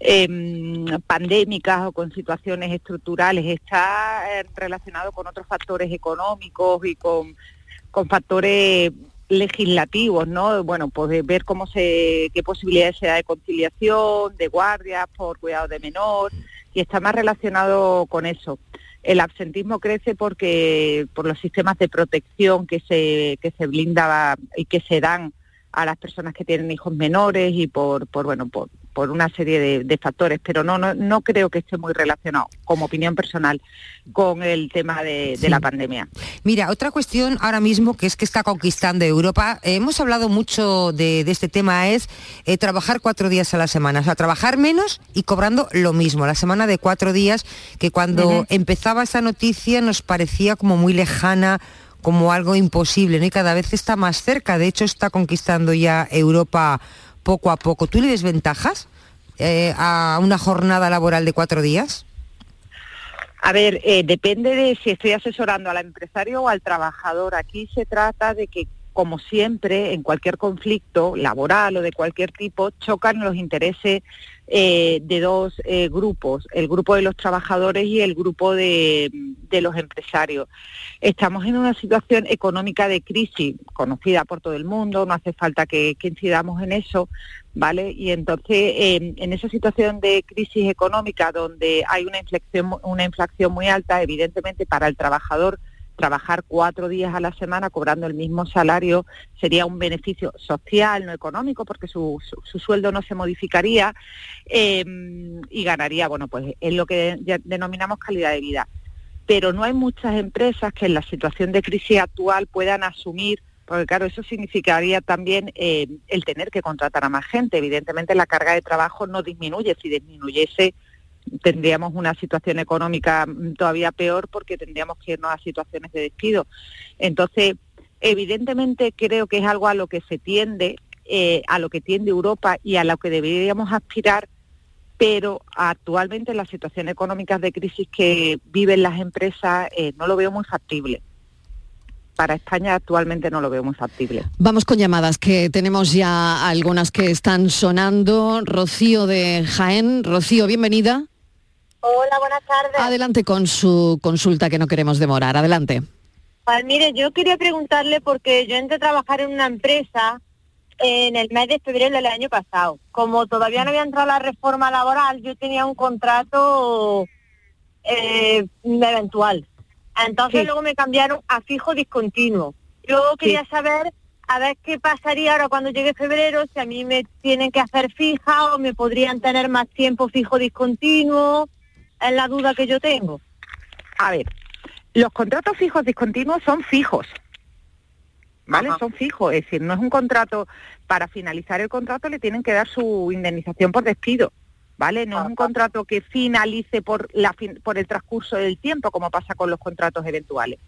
S9: em, pandémicas o con situaciones estructurales, está eh, relacionado con otros factores económicos y con, con factores legislativos, ¿no? Bueno, pues de ver cómo se, qué posibilidades se da de conciliación, de guardias por cuidado de menor, y está más relacionado con eso. El absentismo crece porque por los sistemas de protección que se, que se blindaba y que se dan a las personas que tienen hijos menores y por, por bueno, por, por una serie de, de factores, pero no, no, no creo que esté muy relacionado, como opinión personal, con el tema de, la pandemia.
S10: Mira, otra cuestión ahora mismo que es que está conquistando Europa, eh, hemos hablado mucho de, de este tema, es eh, trabajar cuatro días a la semana, o sea, trabajar menos y cobrando lo mismo, la semana de cuatro días, que cuando empezaba esa noticia nos parecía como muy lejana, como algo imposible, ¿no? Y cada vez está más cerca, de hecho está conquistando ya Europa poco a poco. ¿Tú le ves ventajas eh, a una jornada laboral de cuatro días?
S9: A ver, eh, depende de si estoy asesorando al empresario o al trabajador. Aquí se trata de que, como siempre, en cualquier conflicto laboral o de cualquier tipo, chocan los intereses eh, de dos eh, grupos, el grupo de los trabajadores y el grupo de, de los empresarios. Estamos en una situación económica de crisis conocida por todo el mundo, no hace falta que, incidamos en eso, ¿vale? Y entonces, en esa situación de crisis económica donde hay una inflexión, mu- una inflación muy alta, evidentemente para el trabajador trabajar cuatro días a la semana cobrando el mismo salario sería un beneficio social, no económico, porque su, su- su sueldo no se modificaría eh, y ganaría, bueno, pues es lo que de- denominamos calidad de vida. Pero no hay muchas empresas que en la situación de crisis actual puedan asumir porque claro, eso significaría también eh, el tener que contratar a más gente. Evidentemente la carga de trabajo no disminuye. Si disminuyese, tendríamos una situación económica todavía peor porque tendríamos que irnos a situaciones de despido. Entonces, evidentemente creo que es algo a lo que se tiende, eh, a lo que tiende Europa y a lo que deberíamos aspirar, pero actualmente en las situaciones económicas de crisis que viven las empresas eh, no lo veo muy factible para España actualmente no lo veo muy factible.
S1: Vamos con llamadas, que tenemos ya algunas que están sonando. Rocío de Jaén. Rocío, bienvenida.
S11: Hola, buenas tardes.
S1: Adelante con su consulta, que no queremos demorar. Adelante.
S11: Pues mire, yo quería preguntarle porque yo entré a trabajar en una empresa en el mes de febrero del año pasado. Como todavía no había entrado la reforma laboral, yo tenía un contrato eh, eventual. Entonces
S9: Sí.
S11: luego me cambiaron a fijo discontinuo. Yo quería saber a ver qué pasaría ahora cuando llegue febrero, si a mí me tienen que hacer fija o me podrían tener más tiempo fijo discontinuo. Es la duda que yo tengo.
S9: A ver, los contratos fijos discontinuos son fijos. ¿Vale? Son fijos, es decir, no es un contrato, para finalizar el contrato le tienen que dar su indemnización por despido, ¿vale? No es un contrato que finalice por, la fin- por el transcurso del tiempo, como pasa con los contratos eventuales.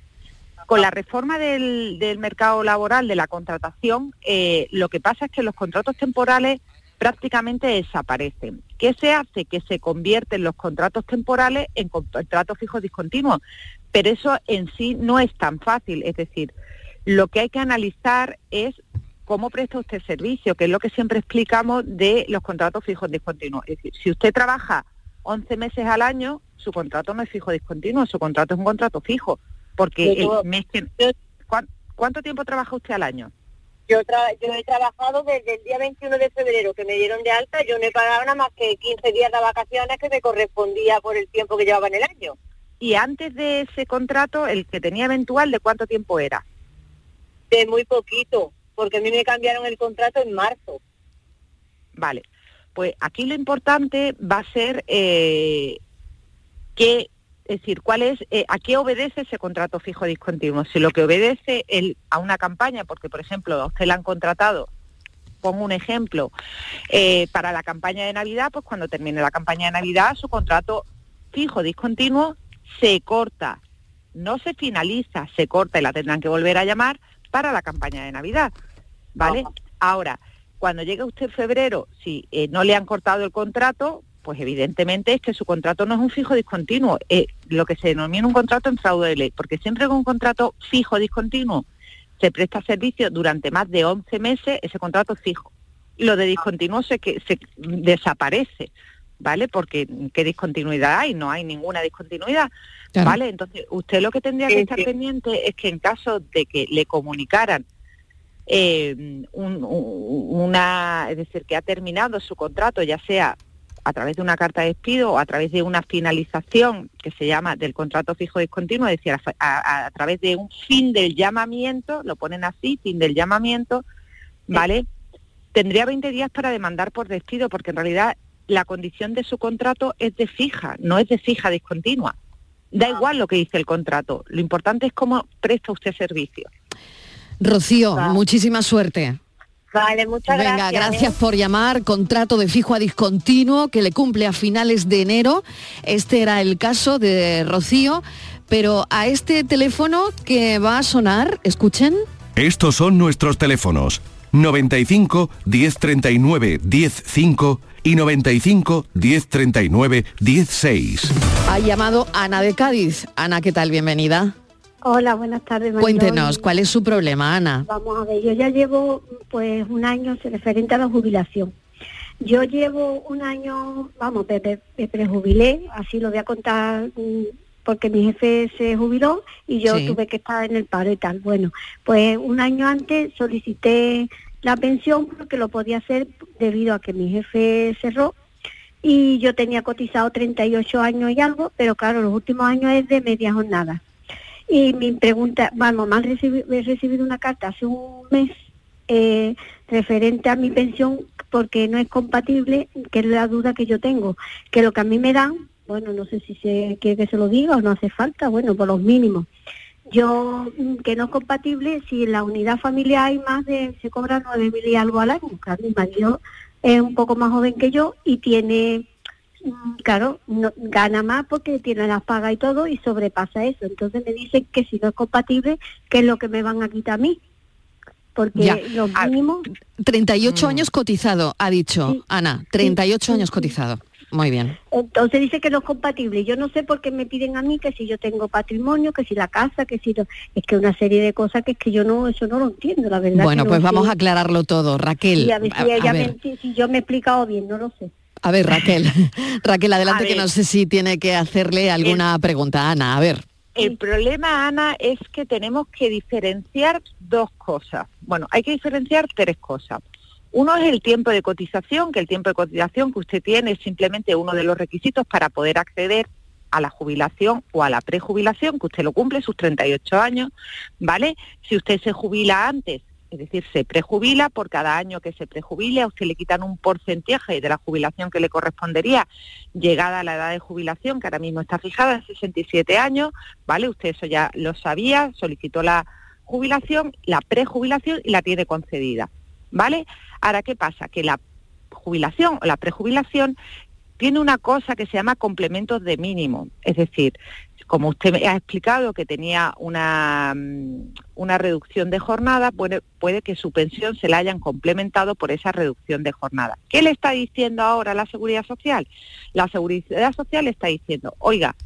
S9: Con la reforma del, del mercado laboral, de la contratación, eh, lo que pasa es que los contratos temporales prácticamente desaparecen. ¿Qué se hace? Que se convierten los contratos temporales en contratos fijos discontinuos. Pero eso en sí no es tan fácil. Es decir, lo que hay que analizar es cómo presta usted servicio, que es lo que siempre explicamos de los contratos fijos discontinuos. Es decir, si usted trabaja 11 meses al año, su contrato no es fijo discontinuo, su contrato es un contrato fijo, porque el mes que... ¿cuán- ¿Cuánto tiempo trabaja usted al año?
S11: Yo, tra- yo he trabajado desde el día 21 de febrero que me dieron de alta, yo no he pagado nada más que 15 días de vacaciones que me correspondía por el tiempo que llevaba en el año.
S9: Y antes de ese contrato, el que tenía eventual, ¿de cuánto tiempo era?
S11: De muy poquito, porque a mí me cambiaron el contrato en marzo.
S9: Vale. Pues aquí lo importante va a ser eh, que, es decir, cuál es, eh, a qué obedece ese contrato fijo discontinuo. Si lo que obedece el, a una campaña, porque por ejemplo a usted la han contratado pongo un ejemplo, eh, para la campaña de Navidad, pues cuando termine la campaña de Navidad, su contrato fijo discontinuo se corta, no se finaliza, se corta y la tendrán que volver a llamar para la campaña de Navidad. ¿Vale? Ahora, cuando llegue usted febrero, si eh, no le han cortado el contrato, pues evidentemente es que su contrato no es un fijo discontinuo, es lo que se denomina un contrato en fraude de ley, porque siempre con un contrato fijo discontinuo se presta servicio durante más de 11 meses, ese contrato es fijo. Lo de discontinuo se, que, se desaparece, ¿vale? Porque ¿qué discontinuidad hay? No hay ninguna discontinuidad, ¿vale? Entonces, usted lo que tendría que estar pendiente es que en caso de que le comunicaran eh, una, es decir, que ha terminado su contrato, ya sea a través de una carta de despido o a través de una finalización que se llama del contrato fijo discontinuo, es decir, a, través de un fin del llamamiento, lo ponen así, fin del llamamiento, ¿vale? Tendría 20 días para demandar por despido, porque en realidad la condición de su contrato es de fija, no es de fija discontinua. Da igual lo que dice el contrato, lo importante es cómo presta usted servicio.
S1: Rocío, muchísima suerte.
S11: Vale, muchas
S1: Venga,
S11: gracias.
S1: gracias por llamar. Contrato de fijo a discontinuo que le cumple a finales de enero. Este era el caso de Rocío. Pero a este teléfono que va a sonar, escuchen.
S2: Estos son nuestros teléfonos 95 1039 105 y 95 1039 16.
S1: Ha llamado Ana de Cádiz. Ana, ¿qué tal? Bienvenida.
S12: Hola, buenas tardes.
S1: Cuéntenos, ¿cuál es su problema, Ana?
S12: Vamos a ver, yo ya llevo pues un año referente a la jubilación. Yo llevo un año, vamos, me, prejubilé, así lo voy a contar mm, porque mi jefe se jubiló y yo
S13: Sí.
S12: tuve que estar en el paro y tal. Bueno, pues un año antes solicité la pensión porque lo podía hacer debido a que mi jefe cerró y yo tenía cotizado 38 años y algo, pero claro, los últimos años es de media jornada. Y mi pregunta, vamos, me he recibido una carta hace un mes eh, referente a mi pensión porque no es compatible, que es la duda que yo tengo, que lo que a mí me dan, bueno, no sé si se quiere que se lo diga o no hace falta, bueno, por los mínimos. Yo, mm, que no es compatible, si en la unidad familiar hay más de, se cobra nueve mil y algo al año, claro, mi marido es un poco más joven que yo y tiene claro, no, gana más porque tiene las pagas y todo y sobrepasa eso. Entonces me dicen que si no es compatible, ¿qué es lo que me van a quitar a mí? Porque
S1: Ya.
S12: los mínimos...
S1: 38 años cotizado, ha dicho Ana. 38 años cotizado. Muy bien.
S12: Entonces dice que no es compatible. Yo no sé por qué me piden a mí que si yo tengo patrimonio, que si la casa, que si... no- Es que una serie de cosas que es que yo no, eso no lo entiendo, la verdad.
S1: Bueno,
S12: que no
S1: pues vamos
S12: sé.
S1: a aclararlo todo. Raquel,
S12: Y a ver si,
S1: a- a
S12: ella
S1: ver.
S12: me- si yo me he explicado bien, no lo sé.
S1: A ver, Raquel. Raquel, adelante
S9: A
S1: que no sé si tiene que hacerle alguna pregunta. Ana, a ver.
S9: El problema, Ana, es que tenemos que diferenciar dos cosas. Bueno, hay que diferenciar tres cosas. Uno es el tiempo de cotización, que el tiempo de cotización que usted tiene es simplemente uno de los requisitos para poder acceder a la jubilación o a la prejubilación, que usted lo cumple, sus 38 años, ¿vale? Si usted se jubila antes, es decir, se prejubila, por cada año que se prejubile, a usted le quitan un porcentaje de la jubilación que le correspondería llegada a la edad de jubilación, que ahora mismo está fijada en 67 años, ¿vale? Usted eso ya lo sabía, solicitó la jubilación, la prejubilación y la tiene concedida, ¿vale? Ahora, ¿qué pasa? Que la jubilación o la prejubilación tiene una cosa que se llama complementos de mínimo, es decir, como usted me ha explicado que tenía una, mm, una reducción de jornada, puede, puede que su pensión se la hayan complementado por esa reducción de jornada. ¿Qué le está diciendo ahora la Seguridad Social? La Seguridad Social está diciendo, oiga,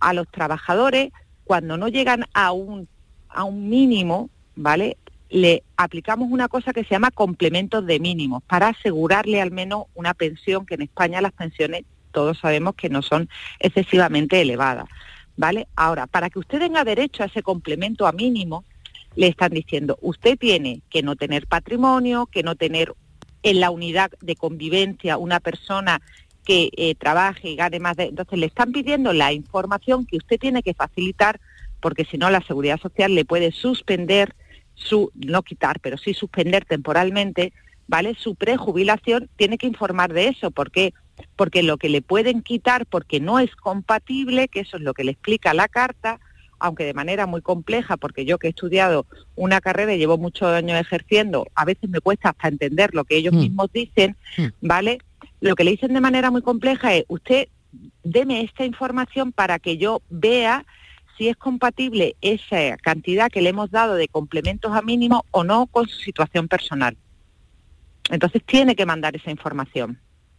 S9: a los trabajadores, cuando no llegan a un, a un mínimo, ¿vale? Le aplicamos una cosa que se llama complementos de mínimos para asegurarle al menos una pensión, que en España las pensiones todos sabemos que no son excesivamente elevadas, ¿vale? Ahora, para que usted tenga derecho a ese complemento a mínimo, le están diciendo, usted tiene que no tener patrimonio, que no tener en la unidad de convivencia una persona que eh, trabaje y gane más de... Entonces le están pidiendo la información que usted tiene que facilitar porque si no la Seguridad Social le puede suspender su, no quitar, pero sí suspender temporalmente ¿vale? Su prejubilación tiene que informar de eso. ¿Por qué? Porque lo que le pueden quitar porque no es compatible, que eso es lo que le explica la carta, aunque de manera muy compleja, porque yo que he estudiado una carrera y llevo muchos años ejerciendo, a veces me cuesta hasta entender lo que ellos
S1: Mm.
S9: mismos dicen, ¿vale? Lo que le dicen de manera muy compleja es, usted deme esta información para que yo vea si es compatible esa cantidad que le hemos dado de complementos a mínimo o no con su situación personal. Entonces tiene que mandar esa información.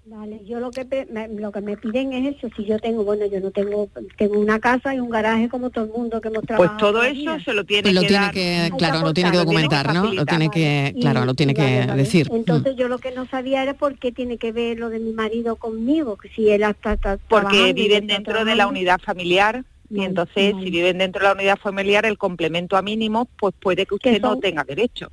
S12: Vale, yo lo que pe- me, lo que me piden es eso, si yo tengo, bueno, yo no tengo, tengo una casa y un garaje como todo el mundo que hemos
S9: Pues
S12: trabajado.
S9: todo
S12: toda la
S9: eso se lo tiene
S1: Pues lo
S9: que
S1: tiene
S9: dar.
S1: que, claro, lo tiene que documentar, ¿no? Lo tiene que, claro, lo tiene que decir. Mm.
S12: Entonces yo lo que no sabía era por qué tiene que ver lo de mi marido conmigo, que si él está, está
S9: porque viven dentro de la unidad familiar y entonces si viven dentro de la unidad familiar el complemento a mínimo pues puede que usted no tenga derecho.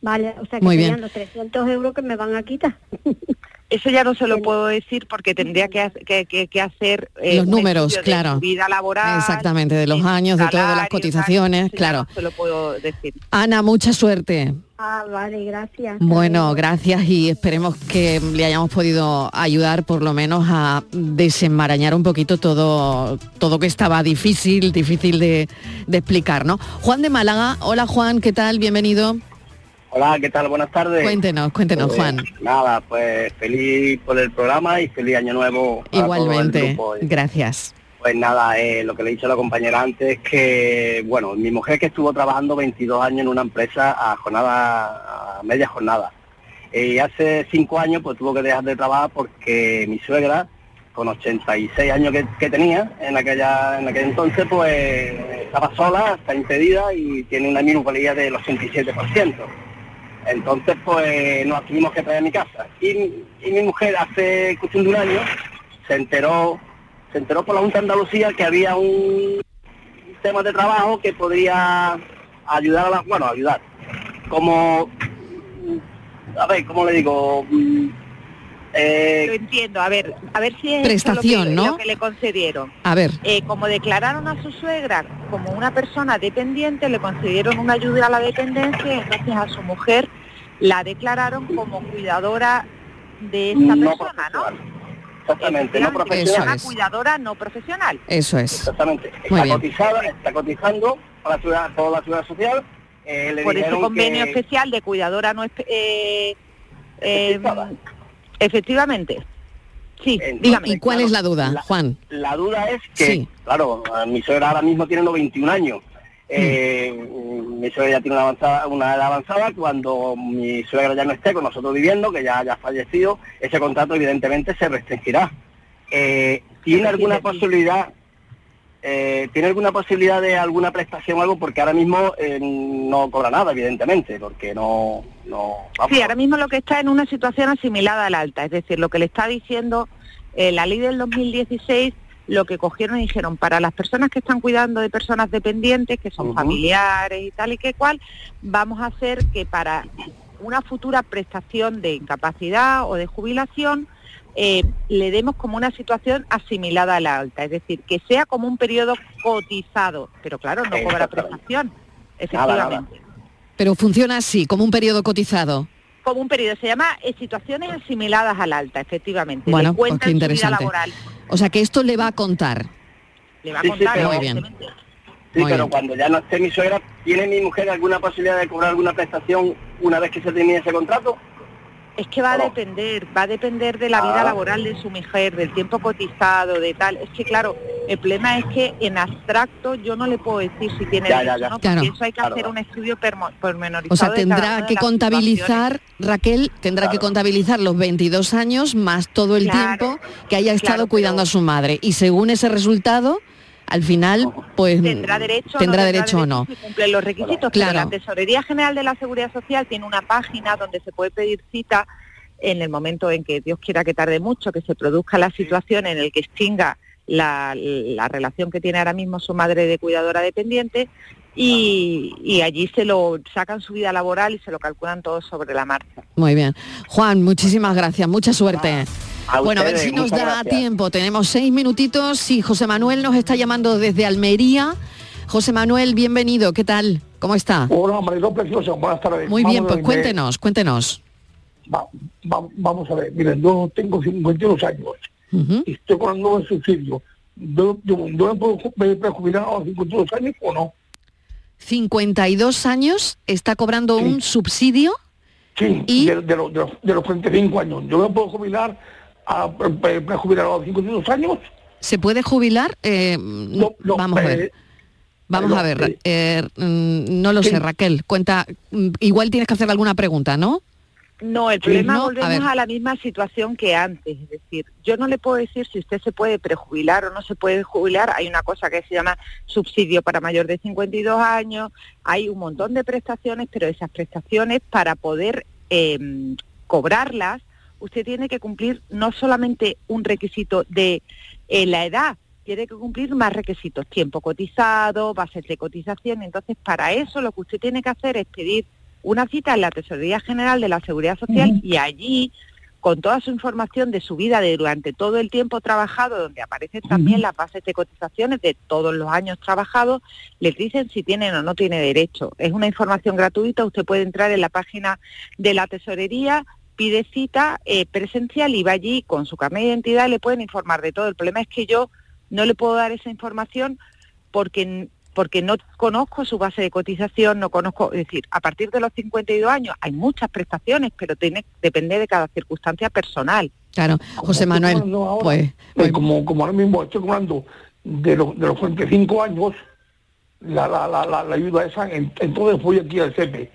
S12: Vale, o sea que
S9: Muy
S12: serían los 300 euros que me van a quitar.
S9: Eso ya no se lo puedo decir porque tendría que, que, que- que hacer eh,
S1: Los números,
S9: de
S1: claro.
S9: vida laboral.
S1: Exactamente, de los años, de todas las cotizaciones, claro.
S9: no se lo puedo decir.
S1: Ana, mucha suerte.
S12: Ah, vale, gracias.
S1: Bueno, gracias y esperemos que le hayamos podido ayudar por lo menos a desenmarañar un poquito todo, todo que estaba difícil, difícil de, de explicar, ¿no? Juan de Málaga, hola Juan, ¿qué tal? Bienvenido.
S13: Hola, ¿qué tal? Buenas tardes.
S1: Cuéntenos, cuéntenos,
S13: Pues,
S1: Juan.
S13: Nada, pues feliz por el programa y feliz año nuevo.
S1: Igualmente,
S13: grupo.
S1: gracias.
S13: Pues nada, eh, lo que le he dicho a la compañera antes es que, bueno, mi mujer que estuvo trabajando 22 años en una empresa a jornada, a media jornada. Y hace cinco años pues tuvo que dejar de trabajar porque mi suegra, con 86 años que, que tenía en aquella en aquel entonces, pues estaba sola, está impedida y tiene una minusvalía del 87%. Entonces, pues nos tuvimos que traer a mi casa. Y, mi mujer hace cuestión de un año se enteró, se enteró por la Junta de Andalucía que había un tema de trabajo que podría ayudar a la, bueno, ayudar. Como, a ver, ¿cómo le digo? Eh,
S9: Lo entiendo, a ver, a ver si es
S1: Prestación,
S9: lo que,
S1: ¿no?
S9: lo que le concedieron.
S1: A ver.
S9: Eh, como declararon a su suegra como una persona dependiente, le concedieron una ayuda a la dependencia y entonces a su mujer la declararon como cuidadora de esta
S13: No
S9: persona, ¿no?
S13: exactamente, no profesional.
S9: una cuidadora no profesional.
S1: Eso es.
S13: Exactamente.
S1: Muy
S13: Está
S1: bien.
S13: cotizada, está cotizando por la ciudad, por la ciudad social. eh, le
S9: Por ese convenio
S13: que-
S9: especial de cuidadora no eh, eh, efectivamente. Sí, dígame.
S1: ¿Y cuál es la duda, Juan?
S13: La duda es que,
S1: Sí.
S13: claro, mi suegra ahora mismo tiene 91 años.
S1: Mm.
S13: Eh, Mi suegra ya tiene una, avanzada, una edad avanzada. Cuando mi suegra ya no esté con nosotros viviendo, que ya haya fallecido, ese contrato evidentemente se restringirá. Eh, ¿Tiene alguna posibilidad eh, ¿Tiene alguna posibilidad de alguna prestación o algo? Porque ahora mismo eh, no cobra nada, evidentemente, porque no... no vamos,
S9: Sí, ahora mismo lo que está en una situación asimilada al alta, es decir, lo que le está diciendo eh, la ley del 2016, lo que cogieron y dijeron, para las personas que están cuidando de personas dependientes, que son familiares y tal y que cual, vamos a hacer que para una futura prestación de incapacidad o de jubilación, eh, le demos como una situación asimilada a la alta, es decir, que sea como un periodo cotizado, pero claro, no cobra prestación, efectivamente.
S1: Pero funciona así, como un periodo cotizado.
S9: como un periodo, se llama eh, situaciones asimiladas al alta, efectivamente.
S1: Bueno, pues qué interesante.
S9: laboral.
S1: O sea que esto le va a contar.
S9: Le va a
S13: Sí, sí,
S9: contar,
S13: pero-
S1: Muy bien.
S9: evidentemente.
S13: Sí,
S1: Muy
S13: pero
S1: bien.
S13: cuando ya no esté mi suegra, ¿tiene mi mujer alguna posibilidad de cobrar alguna prestación una vez que se termine ese contrato?
S9: Es que va a depender, va a depender de la vida
S13: Ah.
S9: laboral de su mujer, del tiempo cotizado, de tal. Es que claro, el problema es que en abstracto yo no le puedo decir si tiene
S1: Ya,
S9: derecho
S1: ya,
S9: no,
S1: Claro.
S9: porque eso hay que
S1: Claro.
S9: hacer un estudio permo- pormenorizado.
S1: O sea, tendrá que contabilizar, Raquel, tendrá que contabilizar los 22 años más todo el
S9: Claro,
S1: tiempo que haya estado
S9: claro,
S1: cuidando a su madre. Y según ese resultado, al final, pues
S9: tendrá derecho, o
S1: tendrá
S9: no
S1: derecho o no.
S9: si cumple los requisitos.
S1: Claro.
S9: Pero la Tesorería General de la Seguridad Social tiene una página donde se puede pedir cita en el momento en que Dios quiera que tarde mucho, que se produzca la situación en el que extinga la, la relación que tiene ahora mismo su madre de cuidadora dependiente y, y allí se lo sacan su vida laboral y se lo calculan todo sobre la marcha.
S1: Muy bien. Juan, muchísimas gracias, mucha suerte.
S9: A
S1: Bueno, a ver si nos da
S9: gracias.
S1: tiempo. Tenemos seis minutitos y José Manuel nos está llamando desde Almería. José Manuel, bienvenido. ¿Qué tal? ¿Cómo está?
S14: Hola, Mariló Preciosa, buenas tardes.
S1: Muy bien, pues cuéntenos, cuéntenos.
S14: Va- va- vamos a ver, miren, yo tengo 52 años y estoy cobrando el subsidio. ¿Yo, yo, yo me puedo jubilar a los 52 años o no?
S1: 52 años está cobrando un subsidio.
S14: Sí,
S1: y
S14: de, de los, de, los, de los 45 años. ¿Yo me puedo jubilar a, pre- pre- jubilar a los 52 años?
S1: ¿Se puede jubilar? Eh, vamos a ver.
S14: eh,
S1: Vamos
S14: no,
S1: a ver,
S14: eh,
S1: eh, mm, no lo
S9: sí.
S1: sé, Raquel. Cuenta, mm, igual tienes que hacer alguna pregunta, ¿no?
S9: No, el problema
S1: ¿no? A
S9: volvemos
S1: ver.
S9: a, la misma situación que antes, es decir, yo no le puedo decir si usted se puede prejubilar o no se puede jubilar, hay una cosa que se llama subsidio para mayor de 52 años, hay un montón de prestaciones, pero esas prestaciones para poder eh, cobrarlas, usted tiene que cumplir no solamente un requisito de eh, la edad, tiene que cumplir más requisitos, tiempo cotizado, bases de cotización, entonces para eso lo que usted tiene que hacer es pedir una cita en la Tesorería General de la Seguridad Social y allí, con toda su información de su vida de durante todo el tiempo trabajado, donde aparecen también las bases de cotizaciones de todos los años trabajados, les dicen si tienen o no tiene derecho. Es una información gratuita, usted puede entrar en la página de la Tesorería, pide cita eh, presencial y va allí con su carnet de identidad y le pueden informar de todo. El problema es que yo no le puedo dar esa información porque porque no conozco su base de cotización, no conozco, es decir, a partir de los 52 años hay muchas prestaciones, pero tiene depende de cada circunstancia personal.
S1: Claro, José Manuel,
S14: ahora,
S1: pues,
S14: eh, como, como ahora mismo estoy cobrando de los, de los 45 años, la, la, la, la, ayuda esa, en- entonces fui aquí al CEPE.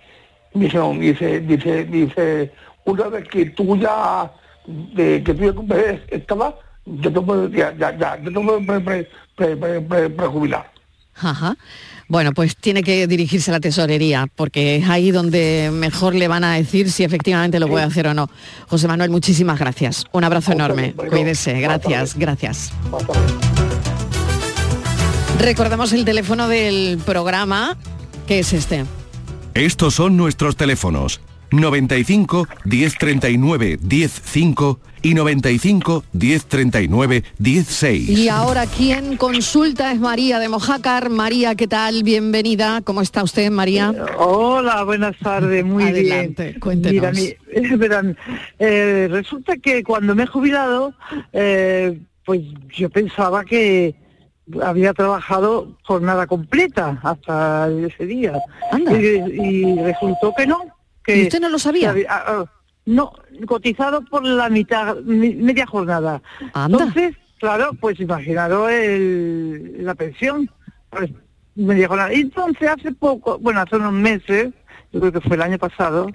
S14: Me dice, dice, dice, una vez que tú ya, de, que tú ya cumples esta edad, ya te puedes, ya, ya, ya, ya te puedes pre, pre, pre, pre- pre- prejubilar.
S1: Ajá. Bueno, pues tiene que dirigirse a la tesorería, porque es ahí donde mejor le van a decir si efectivamente lo puede hacer o no. José Manuel, muchísimas gracias. Un abrazo enorme. Cuídese. Gracias, gracias. Recordamos el teléfono del programa, que es este.
S15: Estos son nuestros teléfonos. 95 1039 105 y 95 1039 16.
S1: Y ahora quien consulta es María de Mojácar. María, ¿qué tal? Bienvenida. ¿Cómo está usted, María?
S16: Hola, buenas tardes, muy
S1: Adelante,
S16: bien.
S1: cuéntenos.
S16: Mira, mi- verán, eh, resulta que cuando me he jubilado, eh, pues yo pensaba que había trabajado jornada completa hasta ese día. Y, y resultó que no. Que
S1: ¿Y usted no lo sabía?
S16: que ah, ah, no, cotizado por la mitad, mi- media jornada. Entonces, claro, pues imaginaros el, la pensión. Pues, media jornada. Y entonces hace poco, bueno, hace unos meses, yo creo que fue el año pasado,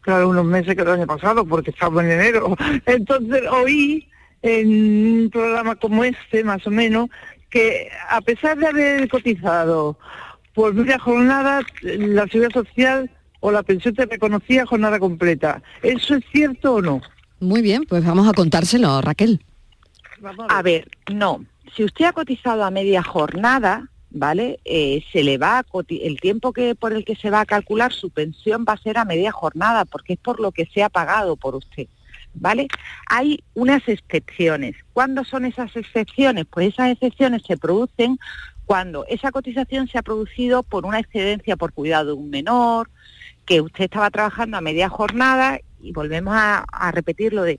S16: claro, unos meses que el año pasado, porque estamos en enero. Entonces oí en un programa como este, más o menos, que a pesar de haber cotizado por media jornada, la seguridad social o la pensión te reconocía jornada completa. ¿Eso es cierto o no?
S1: Muy bien, pues vamos a contárselo, Raquel.
S9: A ver, no. Si usted ha cotizado a media jornada, ¿vale? Eh, se le va a el tiempo que por el que se va a calcular su pensión va a ser a media jornada, porque es por lo que se ha pagado por usted. ¿Vale? Hay unas excepciones. ¿Cuándo son esas excepciones? Pues esas excepciones se producen cuando esa cotización se ha producido por una excedencia por cuidado de un menor, que usted estaba trabajando a media jornada y volvemos a, a repetir lo de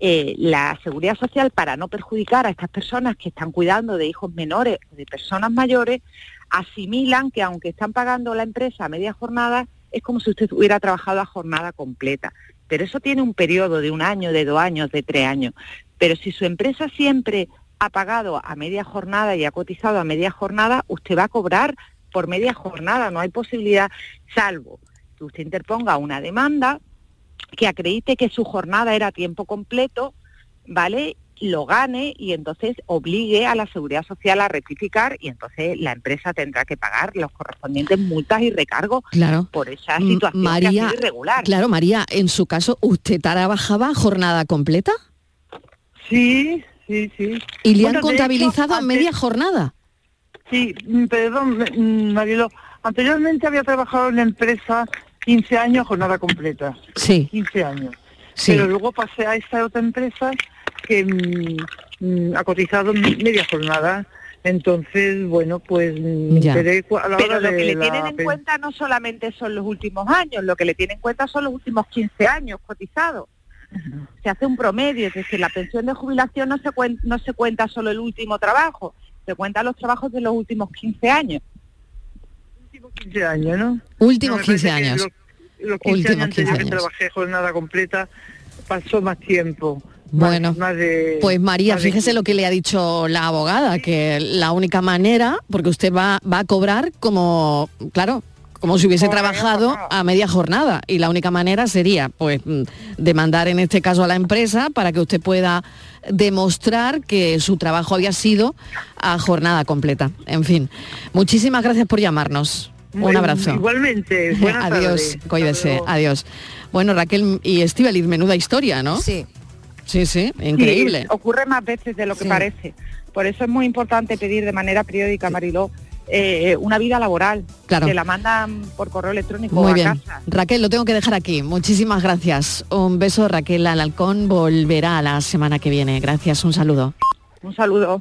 S9: eh, la seguridad social para no perjudicar a estas personas que están cuidando de hijos menores o de personas mayores, asimilan que aunque están pagando la empresa a media jornada, es como si usted hubiera trabajado a jornada completa. Pero eso tiene un periodo de un año, de dos años, de tres años. Pero si su empresa siempre ha pagado a media jornada y ha cotizado a media jornada, usted va a cobrar por media jornada. No hay posibilidad, salvo que usted interponga una demanda que acredite que su jornada era a tiempo completo, ¿vale? Lo gane y entonces obligue a la seguridad social a rectificar y entonces la empresa tendrá que pagar los correspondientes multas y recargos
S1: Claro.
S9: por esa situación que ha
S1: María,
S9: sido irregular.
S1: claro, María, en su caso, ¿usted trabajaba jornada completa?
S16: Sí, sí, sí.
S1: ¿Y le
S16: Bueno,
S1: han contabilizado
S16: hecho, antes-
S1: media jornada?
S16: Sí, perdón, mm, Marilo. Anteriormente había trabajado en la empresa 15 años jornada completa.
S1: Sí.
S16: 15 años.
S1: Sí.
S16: Pero luego pasé a esta otra empresa que mm, mm, ha cotizado media jornada. Entonces, bueno, pues me
S1: Ya.
S16: enteré a la
S9: Pero
S16: hora
S9: lo que le
S16: la
S9: tienen en cuenta no solamente son los últimos años, lo que le tienen en cuenta son los últimos 15 años cotizados. Se hace un promedio, es decir, la pensión de jubilación no se, cuen- no se cuenta solo el último trabajo, se cuentan los trabajos de los últimos 15 años.
S16: 15 años, ¿no?
S1: Últimos
S16: No, me parece
S1: 15
S16: que
S1: años.
S16: Los, los 15
S1: Últimos
S16: años anteriores
S1: 15
S16: que
S1: años.
S16: trabajé jornada completa pasó más tiempo.
S1: Bueno,
S16: más, más de,
S1: Pues María,
S16: de
S1: fíjese lo que le ha dicho la abogada, que la única manera, porque usted va, va a cobrar como, claro, como si hubiese trabajado a media jornada. Y la única manera sería, pues, mm, demandar en este caso a la empresa para que usted pueda demostrar que su trabajo había sido a jornada completa. En fin, muchísimas gracias por llamarnos. Un abrazo.
S16: Igualmente, buenas
S1: adiós, cuídese, adiós. Bueno, Raquel y Estivaliz, menuda historia, ¿no?
S10: Sí.
S1: Sí, sí, increíble.
S9: Sí, ocurre más veces de lo que
S1: Sí.
S9: parece. Por eso es muy importante pedir de manera periódica, Mariló, eh, una vida laboral.
S1: Claro.
S9: Que la mandan por correo electrónico
S1: Muy
S9: a
S1: bien.
S9: casa.
S1: Raquel, lo tengo que dejar aquí. Muchísimas gracias. Un beso, Raquel Alalcón. Volverá la semana que viene. Gracias, un saludo.
S9: Un saludo.